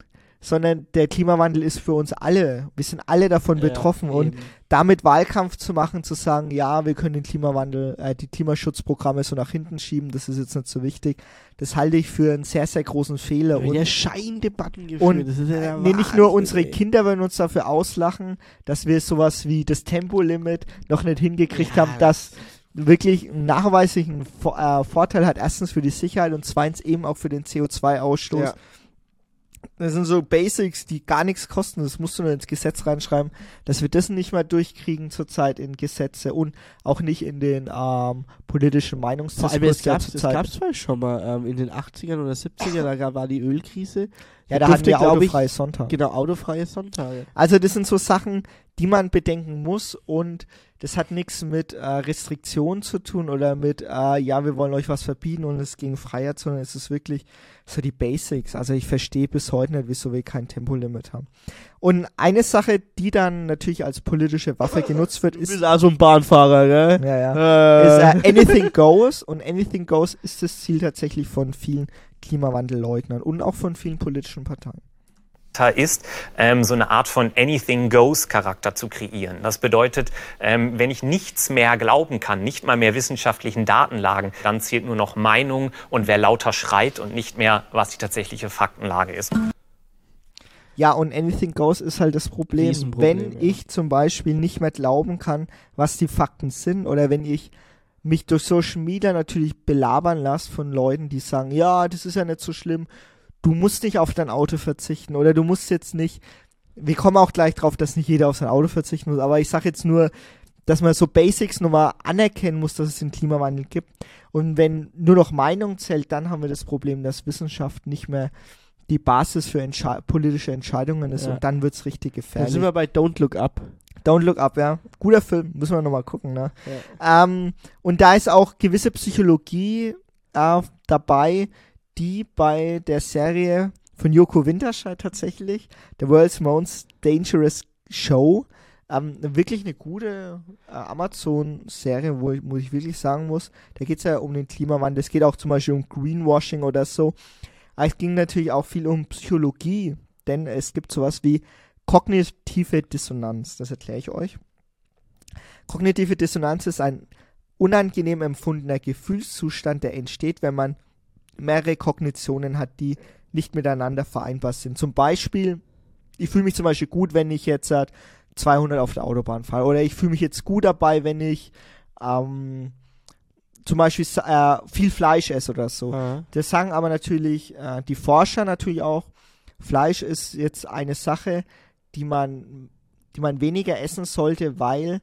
sondern der Klimawandel ist für uns alle. Wir sind alle davon betroffen. Ja, und eben. damit Wahlkampf zu machen, zu sagen, ja, wir können den Klimawandel, äh, die Klimaschutzprogramme so nach hinten schieben, das ist jetzt nicht so wichtig, das halte ich für einen sehr, sehr großen Fehler. Ja, und Scheindebatten geführt. und das ist ja nee, nicht nur unsere ey. Kinder werden uns dafür auslachen, dass wir sowas wie das Tempolimit noch nicht hingekriegt Ja, haben, dass wirklich einen nachweislichen Vo äh, Vorteil hat, erstens für die Sicherheit und zweitens eben auch für den CO2-Ausstoß. Ja. Das sind so Basics, die gar nichts kosten. Das musst du nur ins Gesetz reinschreiben, dass wir das nicht mehr durchkriegen zurzeit in Gesetze und auch nicht in den ähm, politischen Meinungsdiskurs, es gab es schon mal ähm, in den 80ern oder 70ern, da gab- war die Ölkrise. Ja, da hatten wir glaub ich, autofreie Sonntag. Genau, autofreie Sonntage. Also das sind so Sachen, die man bedenken muss und das hat nichts mit äh, Restriktionen zu tun oder mit, äh, ja, wir wollen euch was verbieten und es gegen Freiheit, sondern es ist wirklich so die Basics. Also ich verstehe bis heute nicht, wieso wir kein Tempolimit haben. Und eine Sache, die dann natürlich als politische Waffe [LAUGHS] genutzt wird, Du ist, bist auch so ein Bahnfahrer, gell? ja, ja, Äh, ist äh, Anything Goes und Anything Goes ist das Ziel tatsächlich von vielen Klimawandelleugnern und auch von vielen politischen Parteien. ist, ähm, so eine Art von Anything-Goes-Charakter zu kreieren. Das bedeutet, ähm, wenn ich nichts mehr glauben kann, nicht mal mehr wissenschaftlichen Datenlagen, dann zählt nur noch Meinung und wer lauter schreit und nicht mehr, was die tatsächliche Faktenlage ist. Ja, und Anything Goes ist halt das Problem. Wenn ja. ich zum Beispiel nicht mehr glauben kann, was die Fakten sind, oder wenn ich mich durch Social Media natürlich belabern lasse von Leuten, die sagen, ja, das ist ja nicht so schlimm, du musst nicht auf dein Auto verzichten, oder du musst jetzt nicht, wir kommen auch gleich drauf, dass nicht jeder auf sein Auto verzichten muss, aber ich sage jetzt nur, dass man so Basics nochmal anerkennen muss, dass es den Klimawandel gibt. Und wenn nur noch Meinung zählt, dann haben wir das Problem, dass Wissenschaft nicht mehr die Basis für Entsche politische Entscheidungen ist Ja. und dann wird's richtig da gefährlich. sind wir bei Don't Look Up. Don't Look Up, ja. Guter Film, müssen wir nochmal gucken, ne? Ähm, und da ist auch gewisse Psychologie äh, dabei, die bei der Serie von Joko Winterscheid tatsächlich, The World's Most Dangerous Show, ähm, wirklich eine gute äh, Amazon-Serie, wo ich, wo ich wirklich sagen muss, da geht es ja um den Klimawandel, es geht auch zum Beispiel um Greenwashing oder so. Aber es ging natürlich auch viel um Psychologie, denn es gibt sowas wie kognitive Dissonanz. Das erkläre ich euch. Kognitive Dissonanz ist ein unangenehm empfundener Gefühlszustand, der entsteht, wenn man mehrere Kognitionen hat, die nicht miteinander vereinbar sind. Zum Beispiel, ich fühle mich zum Beispiel gut, wenn ich jetzt äh, 200 auf der Autobahn fahre. Oder ich fühle mich jetzt gut dabei, wenn ich ähm, zum Beispiel äh, viel Fleisch esse oder so. Ja. Das sagen aber natürlich äh, die Forscher natürlich auch. Fleisch ist jetzt eine Sache, die man, die man weniger essen sollte, weil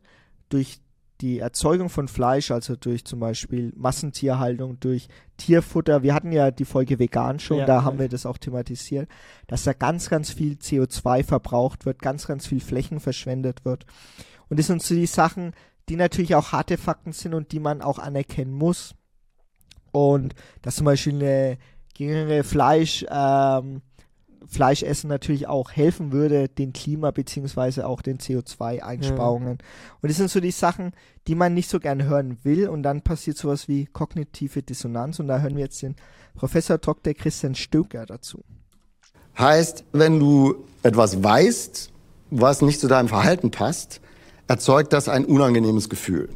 durch die Erzeugung von Fleisch, also durch zum Beispiel Massentierhaltung, durch Tierfutter, wir hatten ja die Folge vegan schon, Ja, da haben wir das auch thematisiert, dass da ganz, ganz viel CO2 verbraucht wird, ganz, ganz viel Flächen verschwendet wird. Und das sind so die Sachen, die natürlich auch harte Fakten sind und die man auch anerkennen muss. Und dass zum Beispiel eine geringere Fleisch, ähm, Fleischessen natürlich auch helfen würde, den Klima beziehungsweise auch den CO2-Einsparungen. Und das sind so die Sachen, die man nicht so gern hören will. Und dann passiert sowas wie kognitive Dissonanz. Und da hören wir jetzt den Professor Dr. Christian Stöcker dazu. Heißt, wenn du etwas weißt, was nicht zu deinem Verhalten passt, erzeugt das ein unangenehmes Gefühl.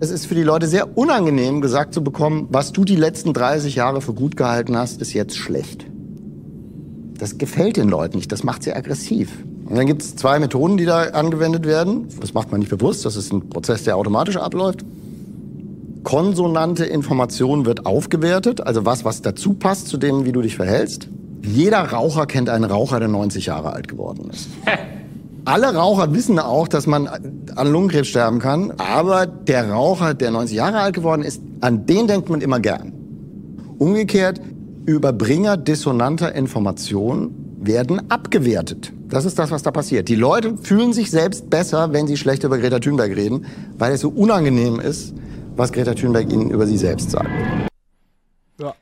Es ist für die Leute sehr unangenehm, gesagt zu bekommen, was du die letzten 30 Jahre für gut gehalten hast, ist jetzt schlecht. Das gefällt den Leuten nicht, das macht sie aggressiv. Und dann gibt es zwei Methoden, die da angewendet werden. Das macht man nicht bewusst, das ist ein Prozess, der automatisch abläuft. Konsonante Information wird aufgewertet, also was, was dazu passt zu dem, wie du dich verhältst. Jeder Raucher kennt einen Raucher, der 90 Jahre alt geworden ist. [LAUGHS] Alle Raucher wissen auch, dass man an Lungenkrebs sterben kann, aber der Raucher, der 90 Jahre alt geworden ist, an den denkt man immer gern. Umgekehrt, Überbringer dissonanter Informationen werden abgewertet. Das ist das, was da passiert. Die Leute fühlen sich selbst besser, wenn sie schlecht über Greta Thunberg reden, weil es so unangenehm ist, was Greta Thunberg ihnen über sie selbst sagt. Ja.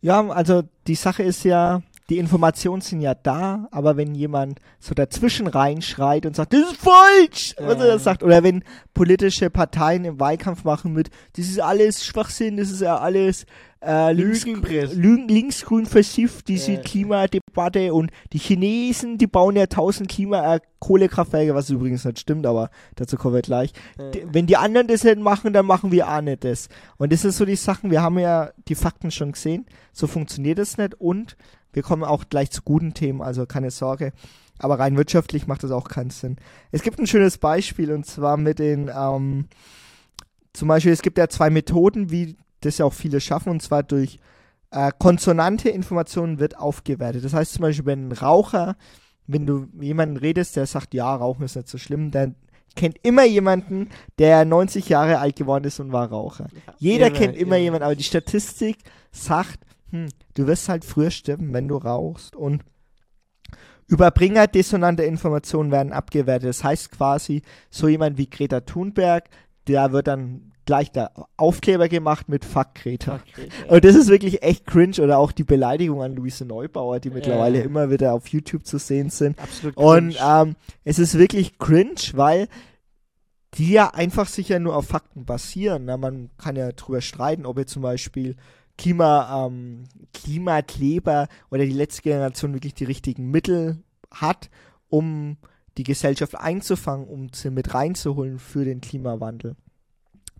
Ja, also die Sache ist ja, die Informationen sind ja da, aber wenn jemand so dazwischen reinschreit und sagt, das ist falsch, was er das sagt, oder wenn politische Parteien im Wahlkampf machen mit, das ist alles Schwachsinn, das ist ja alles äh, Lügenpresse. Lügen, linksgrün versifft, diese Ja. Klimadebatte und die Chinesen, die bauen ja tausend Klima äh, Kohlekraftwerke, was übrigens nicht stimmt, aber dazu kommen wir gleich. D- Wenn die anderen das nicht machen, dann machen wir auch nicht das. Und das sind so die Sachen, wir haben ja die Fakten schon gesehen, so funktioniert es nicht und wir kommen auch gleich zu guten Themen, also keine Sorge. Aber rein wirtschaftlich macht das auch keinen Sinn. Es gibt ein schönes Beispiel und zwar mit den, ähm, zum Beispiel, es gibt ja zwei Methoden, wie das ja auch viele schaffen, und zwar durch äh, konsonante Informationen wird aufgewertet. Das heißt zum Beispiel, wenn ein Raucher, wenn du jemanden redest, der sagt, ja, Rauchen ist nicht so schlimm, dann kennt immer jemanden, der 90 Jahre alt geworden ist und war Raucher. Jeder immer, kennt immer immer. jemanden, aber die Statistik sagt, hm, du wirst halt früher sterben, wenn du rauchst. Und Überbringer dissonante Informationen werden abgewertet. Das heißt quasi, so jemand wie Greta Thunberg, da wird dann gleich der Aufkleber gemacht mit Fuck Greta. Und das ist wirklich echt cringe. Oder auch die Beleidigung an Luise Neubauer, die mittlerweile Ja. immer wieder auf YouTube zu sehen sind. Absolut Und ähm, es ist wirklich cringe, weil die ja einfach sicher nur auf Fakten basieren. Na, man kann ja drüber streiten, ob jetzt zum Beispiel Klima, ähm, Klimakleber oder die letzte Generation wirklich die richtigen Mittel hat, um die Gesellschaft einzufangen, um sie mit reinzuholen für den Klimawandel,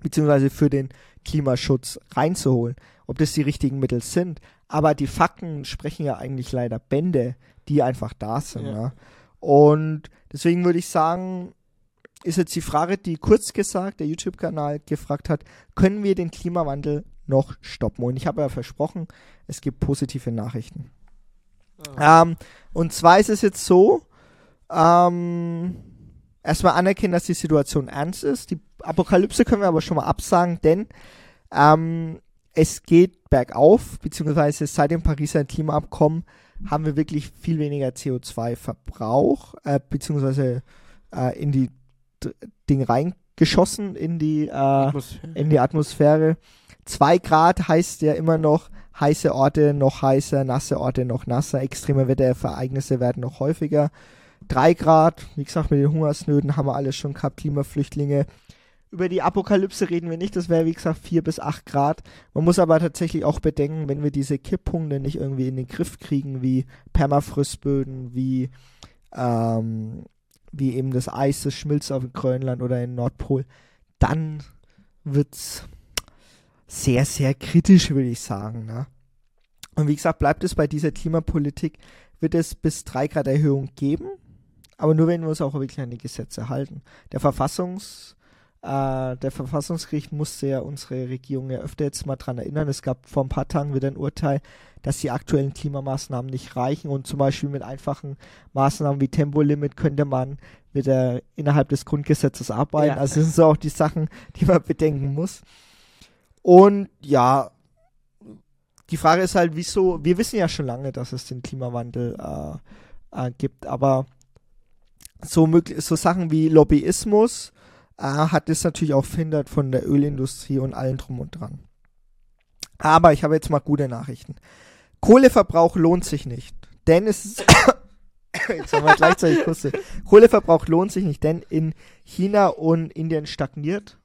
beziehungsweise für den Klimaschutz reinzuholen. Ob das die richtigen Mittel sind. Aber die Fakten sprechen ja eigentlich leider Bände, die einfach da sind. Ja. Ja. Und deswegen würde ich sagen, ist jetzt die Frage, die kurz gesagt der YouTube-Kanal gefragt hat, können wir den Klimawandel noch stoppen? Und ich habe ja versprochen, es gibt positive Nachrichten. Ähm, und zwar ist es jetzt so, ähm, erstmal anerkennen, dass die Situation ernst ist. Die Apokalypse können wir aber schon mal absagen, denn ähm, es geht bergauf, beziehungsweise seit dem Pariser Klimaabkommen haben wir wirklich viel weniger CO2-Verbrauch, äh, beziehungsweise äh, in die D Ding reingeschossen, in die, äh, in die Atmosphäre. Zwei Grad heißt ja immer noch heiße Orte noch heißer, nasse Orte noch nasser, extreme Wetterereignisse werden noch häufiger. Drei Grad, wie gesagt, mit den Hungersnöten haben wir alles schon gehabt, Klimaflüchtlinge. Über die Apokalypse reden wir nicht, das wäre wie gesagt vier bis acht Grad. Man muss aber tatsächlich auch bedenken, wenn wir diese Kipppunkte nicht irgendwie in den Griff kriegen, wie Permafrostböden, wie, ähm, wie eben das Eis, das schmilzt auf Grönland oder in Nordpol, dann wird's sehr, sehr kritisch, würde ich sagen. Ne? Und wie gesagt, bleibt es bei dieser Klimapolitik, wird es bis 3 Grad Erhöhung geben, aber nur wenn wir uns auch wirklich an die Gesetze halten. Der Verfassungs, äh, der Verfassungsgericht musste ja unsere Regierung ja öfter jetzt mal dran erinnern. Es gab vor ein paar Tagen wieder ein Urteil, dass die aktuellen Klimamaßnahmen nicht reichen und zum Beispiel mit einfachen Maßnahmen wie Tempolimit könnte man wieder innerhalb des Grundgesetzes arbeiten. Ja. Also das sind so auch die Sachen, die man bedenken muss. Und ja, die Frage ist halt, wieso, wir wissen ja schon lange, dass es den Klimawandel äh, äh, gibt, aber so, möglich, so Sachen wie Lobbyismus äh, hat es natürlich auch verhindert von der Ölindustrie und allen drum und dran. Aber ich habe jetzt mal gute Nachrichten. Kohleverbrauch lohnt sich nicht. Denn es ist, [COUGHS] jetzt haben wir gleichzeitig Kusse. Kohleverbrauch lohnt sich nicht, denn in China und Indien stagniert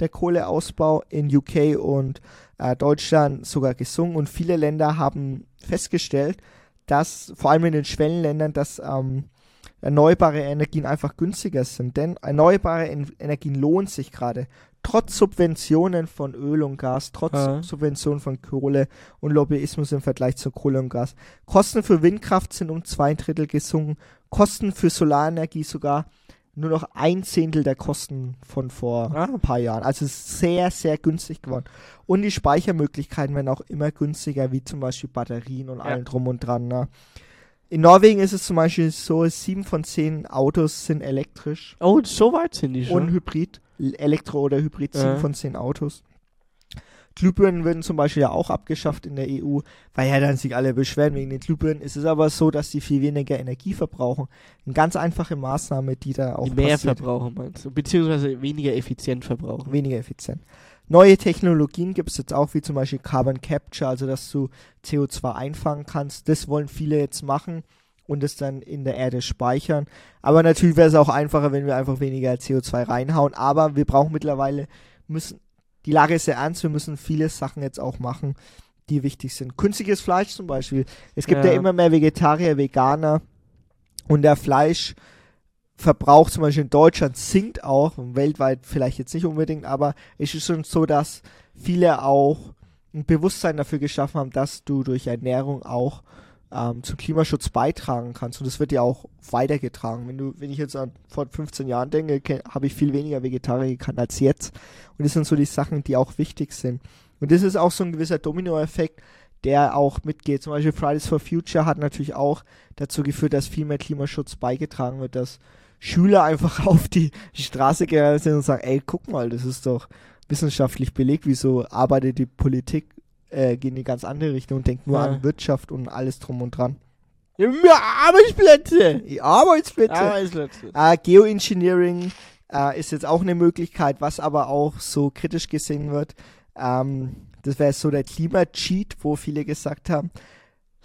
der Kohleausbau, in UK und äh, Deutschland sogar gesungen und viele Länder haben festgestellt, dass vor allem in den Schwellenländern, dass ähm, erneuerbare Energien einfach günstiger sind. Denn erneuerbare en Energien lohnt sich gerade. Trotz Subventionen von Öl und Gas, trotz Ja. Subventionen von Kohle und Lobbyismus im Vergleich zu Kohle und Gas. Kosten für Windkraft sind um zwei Drittel gesunken. Kosten für Solarenergie sogar nur noch ein Zehntel der Kosten von vor Ah. ein paar Jahren. Also es ist sehr, sehr günstig geworden. Und die Speichermöglichkeiten werden auch immer günstiger, wie zum Beispiel Batterien und allem drum und dran. Ne? In Norwegen ist es zum Beispiel so, sieben von zehn Autos sind elektrisch Oh, so weit sind die schon. und Hybrid. Elektro oder Hybrid, sieben Ja. von zehn Autos. Glühbirnen werden zum Beispiel ja auch abgeschafft in der EU, weil ja dann sich alle beschweren wegen den Glühbirnen. Es ist aber so, dass die viel weniger Energie verbrauchen. Eine ganz einfache Maßnahme, die da auch die mehr passiert. verbrauchen meinst du? Beziehungsweise weniger effizient verbrauchen. weniger effizient. Neue Technologien gibt es jetzt auch, wie zum Beispiel Carbon Capture, also dass du CO2 einfangen kannst. Das wollen viele jetzt machen und es dann in der Erde speichern. Aber natürlich wäre es auch einfacher, wenn wir einfach weniger CO2 reinhauen. Aber wir brauchen mittlerweile, müssen, die Lage ist sehr ernst, wir müssen viele Sachen jetzt auch machen, die wichtig sind. Künstliches Fleisch zum Beispiel. Es gibt ja, Ja. immer mehr Vegetarier, Veganer und der Fleischverbrauch zum Beispiel in Deutschland sinkt auch, weltweit vielleicht jetzt nicht unbedingt, aber es ist schon so, dass viele auch ein Bewusstsein dafür geschaffen haben, dass du durch Ernährung auch ähm, zum Klimaschutz beitragen kannst. Und das wird ja auch weitergetragen. Wenn du, wenn ich jetzt an vor 15 Jahren denke, ke- habe ich viel weniger Vegetarier gekannt als jetzt. Und das sind so die Sachen, die auch wichtig sind. Und das ist auch so ein gewisser Dominoeffekt, der auch mitgeht. Zum Beispiel Fridays for Future hat natürlich auch dazu geführt, dass viel mehr Klimaschutz beigetragen wird, dass Schüler einfach [LAUGHS] auf die Straße gegangen sind und sagen, ey, guck mal, das ist doch wissenschaftlich belegt, wieso arbeitet die Politik, äh, geht in eine ganz andere Richtung und denkt nur Ja. an Wirtschaft und alles drum und dran. Ja, Arbeitsplätze! Arbeitsplätze. Arbeitsplätze. Äh, Geoengineering äh, ist jetzt auch eine Möglichkeit, was aber auch so kritisch gesehen wird. Ähm, das wäre so der Klima-Cheat, wo viele gesagt haben,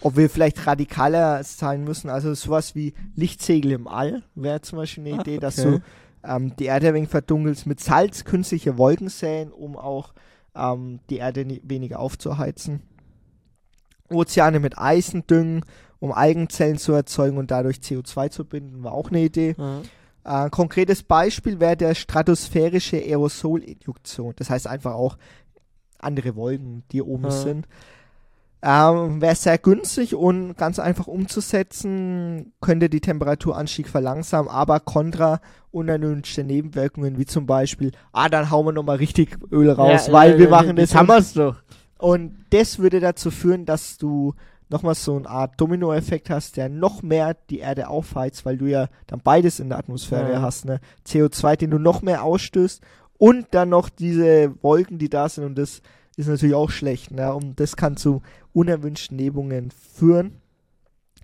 ob wir vielleicht radikaler sein müssen. Also sowas wie Lichtsegel im All wäre zum Beispiel eine Ah, Idee, dass okay. du ähm, die Erde ein wenig verdunkelst, mit Salz künstliche Wolken säen, um auch ähm, die Erde ni- weniger aufzuheizen. Ozeane mit Eisen düngen, um Algenzellen zu erzeugen und dadurch CO2 zu binden, war auch eine Idee. Ja. Äh, Ein konkretes Beispiel wäre der stratosphärische Aerosolinjektion. Das heißt einfach auch andere Wolken, die oben Ja. sind. Ähm, wäre sehr günstig und ganz einfach umzusetzen, könnte die Temperaturanstieg verlangsamen, aber kontra unerwünschte Nebenwirkungen, wie zum Beispiel, ah, dann hauen wir nochmal richtig Öl raus, Ja, weil äh, wir machen das haben wir's doch. und das würde dazu führen, dass du nochmal so eine Art Dominoeffekt hast, der noch mehr die Erde aufheizt, weil du ja dann beides in der Atmosphäre Ja. hast, ne? CO2, den du noch mehr ausstößt und dann noch diese Wolken, die da sind und das ist natürlich auch schlecht, ne? Und das kann zu unerwünschten Nebungen führen.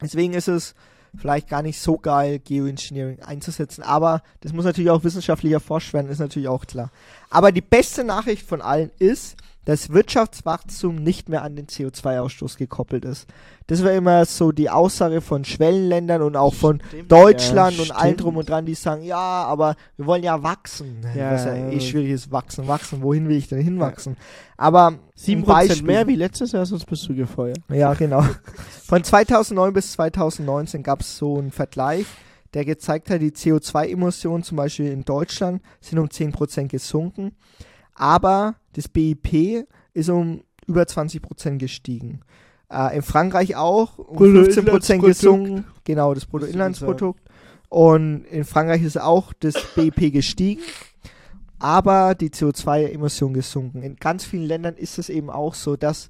Deswegen ist es vielleicht gar nicht so geil, Geoengineering einzusetzen, aber das muss natürlich auch wissenschaftlich erforscht werden, ist natürlich auch klar. Aber die beste Nachricht von allen ist, dass Wirtschaftswachstum nicht mehr an den CO2-Ausstoß gekoppelt ist. Das war immer so die Aussage von Schwellenländern und auch von Stimmt, Deutschland ja, und allen drum und dran, die sagen, ja, aber wir wollen ja wachsen. Ja, Was ja ja. eh schwierig ist, wachsen, wachsen. Wohin will ich denn hinwachsen? Aber Sieben ein Prozent Beispiel- mehr wie letztes Jahr, sonst bist du gefeuert. ja, genau. [LAUGHS] Von 2009 bis 2019 gab es so einen Vergleich, der gezeigt hat, die CO2-Emissionen zum Beispiel in Deutschland sind um 10% gesunken, aber das BIP ist um über 20% gestiegen. Äh, in Frankreich auch um 15% Bruttoinlandsprodukt. gesunken, genau, das Bruttoinlandsprodukt. Und in Frankreich ist auch das BIP gestiegen, aber die CO2-Emissionen gesunken. In ganz vielen Ländern ist es eben auch so, dass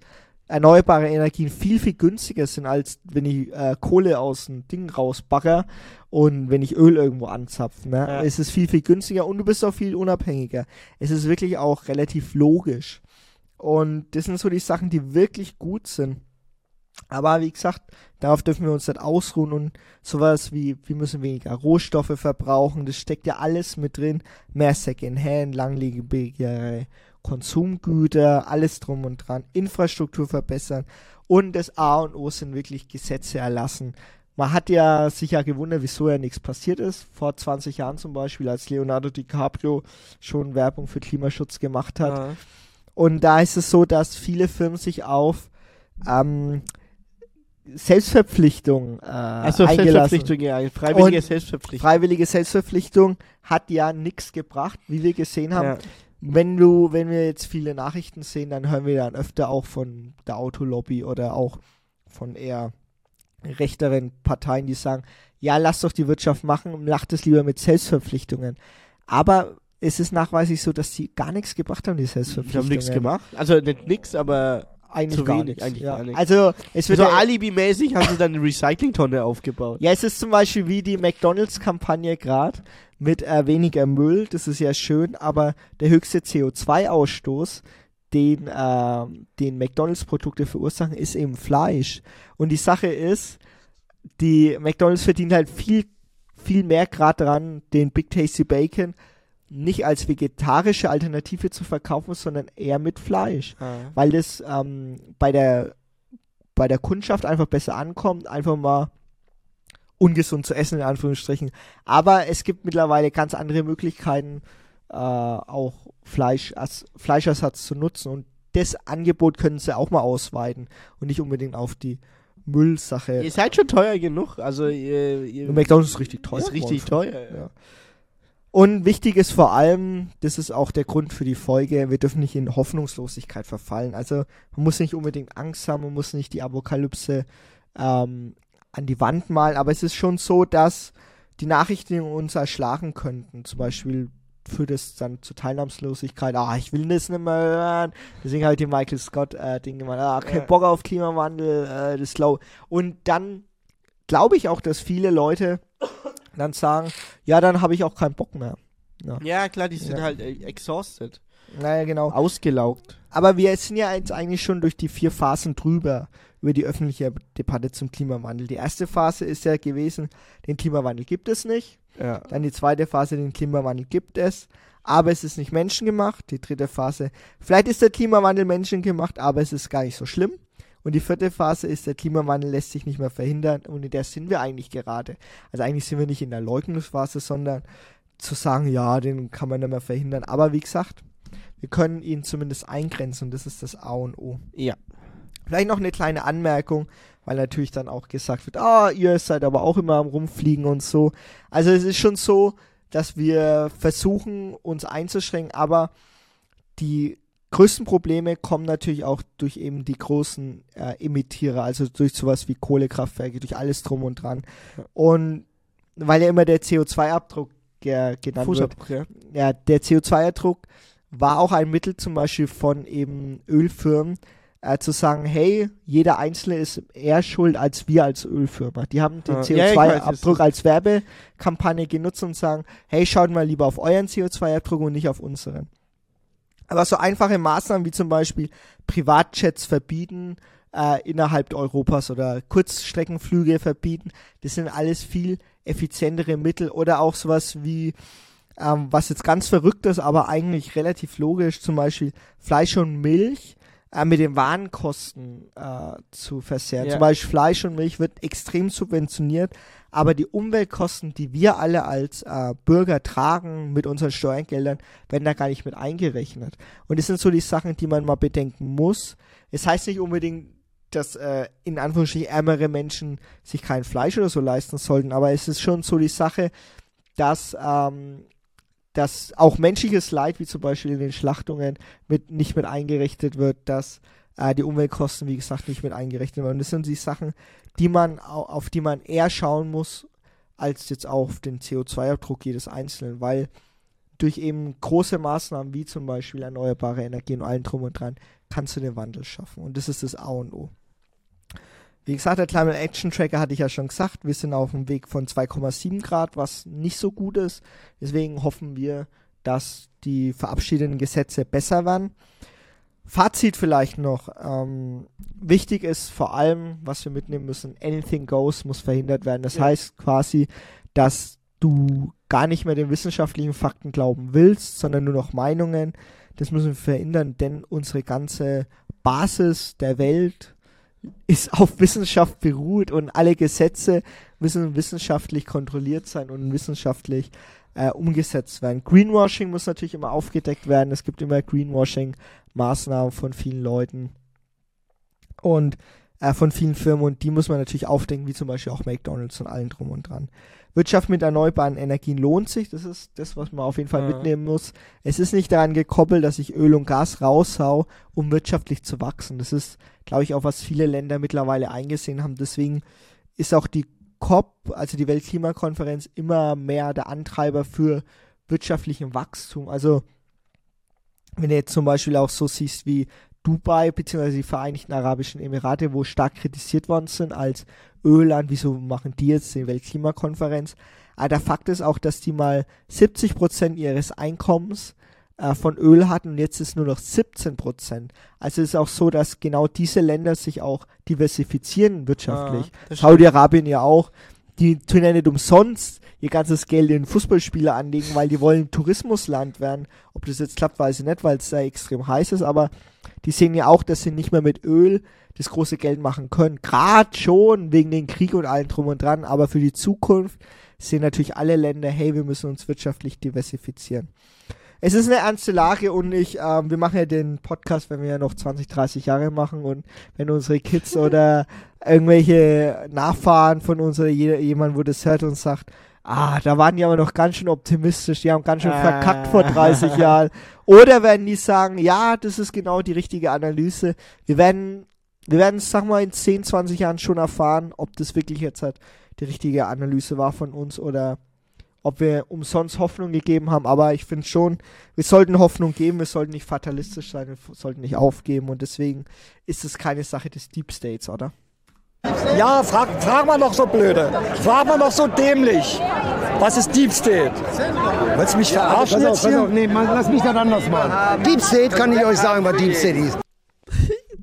erneuerbare Energien viel, viel günstiger sind, als wenn ich äh, Kohle aus dem Ding rausbagger und wenn ich Öl irgendwo anzapfe. Ne? Ja. Es ist viel, viel günstiger und du bist auch viel unabhängiger. Es ist wirklich auch relativ logisch. Und das sind so die Sachen, die wirklich gut sind. Aber wie gesagt, darauf dürfen wir uns nicht ausruhen und sowas wie, wir müssen weniger Rohstoffe verbrauchen, das steckt ja alles mit drin. Mehr Secondhand, langlebigere Konsumgüter, alles drum und dran, Infrastruktur verbessern und das A und O sind wirklich Gesetze erlassen. Man hat ja sich ja gewundert, wieso ja nichts passiert ist. Vor 20 Jahren zum Beispiel, als Leonardo DiCaprio schon Werbung für Klimaschutz gemacht hat. Ja. Und da ist es so, dass viele Firmen sich auf ähm, Selbstverpflichtung äh, Also eingelassen. Selbstverpflichtung, ja. Freiwillige Und Selbstverpflichtung. Freiwillige Selbstverpflichtung hat ja nichts gebracht, wie wir gesehen haben. Ja. Wenn du, wenn wir jetzt viele Nachrichten sehen, dann hören wir dann öfter auch von der Autolobby oder auch von eher rechteren Parteien, die sagen, ja, lass doch die Wirtschaft machen, macht es lieber mit Selbstverpflichtungen. Aber es ist nachweislich so, dass sie gar nichts gebracht haben, die Die Selbstverpflichtungen. haben nichts gemacht. Also nicht nichts, aber Eigentlich Zu gar wenig, nichts. eigentlich ja. gar nichts. Also es wird so ja, alibimäßig haben sie dann eine Recyclingtonne aufgebaut. ja, es ist zum Beispiel wie die McDonalds-Kampagne gerade mit äh, weniger Müll. Das ist ja schön, aber der höchste CO2-Ausstoß, den, äh, den McDonalds-Produkte verursachen, ist eben Fleisch. Und die Sache ist, die McDonalds verdient halt viel, viel mehr gerade dran, den Big Tasty Bacon nicht als vegetarische Alternative zu verkaufen, sondern eher mit Fleisch. weil das ähm, bei der bei der Kundschaft einfach besser ankommt, einfach mal ungesund zu essen in Anführungsstrichen. Aber es gibt mittlerweile ganz andere Möglichkeiten, äh, auch Fleisch als Fleischersatz zu nutzen und das Angebot können sie auch mal ausweiten und nicht unbedingt auf die Müllsache. Ihr seid schon teuer genug. Also ihr, ihr McDonald's ist richtig teuer. ist richtig teuer. Ja. Und wichtig ist vor allem, das ist auch der Grund für die Folge, wir dürfen nicht in Hoffnungslosigkeit verfallen. Also man muss nicht unbedingt Angst haben, man muss nicht die Apokalypse ähm, an die Wand malen, aber es ist schon so, dass die Nachrichten uns erschlagen könnten. Zum Beispiel führt es dann zu Teilnahmslosigkeit. Ah, ich will das nicht mehr hören. Deswegen habe ich den Michael Scott äh, gemacht. Ah, kein Ja. Bock auf Klimawandel, äh, das slow. Und dann glaube ich auch, dass viele Leute dann sagen, ja, dann habe ich auch keinen Bock mehr. Ja, klar, die sind Ja. halt äh, exhausted. Naja, genau. Ausgelaugt. Aber wir sind ja jetzt eigentlich schon durch die vier Phasen drüber, über die öffentliche Debatte zum Klimawandel. Die erste Phase ist ja gewesen, den Klimawandel gibt es nicht. Ja. Dann die zweite Phase, den Klimawandel gibt es, aber es ist nicht menschengemacht. Die dritte Phase, vielleicht ist der Klimawandel menschengemacht, aber es ist gar nicht so schlimm. Und die vierte Phase ist, der Klimawandel lässt sich nicht mehr verhindern und in der sind wir eigentlich gerade. Also eigentlich sind wir nicht in der Leugnungsphase, sondern zu sagen, ja, den kann man nicht mehr verhindern. Aber wie gesagt, wir können ihn zumindest eingrenzen und das ist das A und O. Ja. Vielleicht noch eine kleine Anmerkung, weil natürlich dann auch gesagt wird, ah, ihr seid aber auch immer am Rumfliegen und so. Also es ist schon so, dass wir versuchen, uns einzuschränken, aber die größten Probleme kommen natürlich auch durch eben die großen äh, Emittierer, also durch sowas wie Kohlekraftwerke, durch alles drum und dran. Und weil ja immer der CO2-Abdruck ge genannt wird, Fußabdruck, ja. ja, der CO2-Abdruck war auch ein Mittel zum Beispiel von eben Ölfirmen, äh, zu sagen, hey, jeder Einzelne ist eher schuld als wir als Ölfirma. Die haben den Ja. Ja, ich weiß, CO2-Abdruck das als Werbekampagne genutzt und sagen, hey, schaut mal lieber auf euren CO2-Abdruck und nicht auf unseren. Aber so einfache Maßnahmen wie zum Beispiel Privatjets verbieten äh, innerhalb Europas oder Kurzstreckenflüge verbieten, das sind alles viel effizientere Mittel oder auch sowas wie ähm, was jetzt ganz verrückt ist, aber eigentlich relativ logisch, zum Beispiel Fleisch und Milch äh, mit den Warenkosten äh, zu versehren. Ja. Zum Beispiel Fleisch und Milch wird extrem subventioniert, aber die Umweltkosten, die wir alle als äh, Bürger tragen mit unseren Steuergeldern, werden da gar nicht mit eingerechnet. Und das sind so die Sachen, die man mal bedenken muss. Es heißt nicht unbedingt, dass äh, in Anführungsstrichen ärmere Menschen sich kein Fleisch oder so leisten sollten, aber es ist schon so die Sache, dass ähm, dass auch menschliches Leid, wie zum Beispiel in den Schlachtungen, mit, nicht mit eingerechnet wird, dass äh, die Umweltkosten, wie gesagt, nicht mit eingerechnet werden. Das sind die Sachen, die man, au- auf die man eher schauen muss, als jetzt auf den CO2-Abdruck jedes Einzelnen, weil durch eben große Maßnahmen, wie zum Beispiel erneuerbare Energien und allen drum und dran, kannst du den Wandel schaffen. Und das ist das A und O. Wie gesagt, der Climate Action Tracker hatte ich ja schon gesagt, wir sind auf dem Weg von 2,7 Grad, was nicht so gut ist. Deswegen hoffen wir, dass die verabschiedeten Gesetze besser werden. Fazit vielleicht noch. Ähm, wichtig ist vor allem, was wir mitnehmen müssen, anything goes muss verhindert werden. Das Ja. heißt quasi, dass du gar nicht mehr den wissenschaftlichen Fakten glauben willst, sondern nur noch Meinungen. Das müssen wir verhindern, denn unsere ganze Basis der Welt ist [LAUGHS] auf Wissenschaft beruht und alle Gesetze müssen wissenschaftlich kontrolliert sein und wissenschaftlich äh, umgesetzt werden. Greenwashing muss natürlich immer aufgedeckt werden. Es gibt immer Greenwashing-Maßnahmen von vielen Leuten und äh, von vielen Firmen und die muss man natürlich aufdenken, wie zum Beispiel auch McDonalds und allen drum und dran. Wirtschaft mit erneuerbaren Energien lohnt sich, das ist das, was man auf jeden Fall Ja. mitnehmen muss. Es ist nicht daran gekoppelt, dass ich Öl und Gas raushau, um wirtschaftlich zu wachsen. Das ist, glaube ich, auch was viele Länder mittlerweile eingesehen haben. Deswegen ist auch die COP, also die Weltklimakonferenz, immer mehr der Antreiber für wirtschaftlichen Wachstum. Also wenn du jetzt zum Beispiel auch so siehst wie Dubai bzw. die Vereinigten Arabischen Emirate, wo stark kritisiert worden sind als Ölland, wieso machen die jetzt die Weltklimakonferenz? Aber der Fakt ist auch, dass die mal 70 Prozent ihres Einkommens äh, von Öl hatten und jetzt ist nur noch 17 Prozent. Also es ist auch so, dass genau diese Länder sich auch diversifizieren wirtschaftlich. Ah, Saudi-Arabien ja auch. Die tun ja nicht umsonst ihr ganzes Geld in Fußballspieler anlegen, weil die wollen Tourismusland werden. Ob das jetzt klappt, weiß ich nicht, weil es da extrem heiß ist, aber die sehen ja auch, dass sie nicht mehr mit Öl das große Geld machen können. Gerade schon wegen den Krieg und allem drum und dran, aber für die Zukunft sehen natürlich alle Länder, hey, wir müssen uns wirtschaftlich diversifizieren. Es ist eine ernste Lage und ich, ähm, wir machen ja den Podcast, wenn wir ja noch 20, 30 Jahre machen und wenn unsere Kids [LAUGHS] oder irgendwelche Nachfahren von uns oder jeder, jemand, wo das hört und sagt, ah, da waren die aber noch ganz schön optimistisch, die haben ganz schön verkackt vor 30 [LAUGHS] Jahren. Oder werden die sagen, ja, das ist genau die richtige Analyse. Wir werden, wir werden, sag mal, in 10, 20 Jahren schon erfahren, ob das wirklich jetzt halt die richtige Analyse war von uns oder ob wir umsonst Hoffnung gegeben haben. Aber ich finde schon, wir sollten Hoffnung geben, wir sollten nicht fatalistisch sein, wir sollten nicht aufgeben und deswegen ist es keine Sache des Deep States, oder? Ja, frag, frag mal doch so blöde. Frag mal doch so dämlich. Was ist Deep State? Willst du mich verarschen jetzt hier? nee, Mann, lass mich das anders machen. Deep State kann ich euch sagen, was Deep State ist.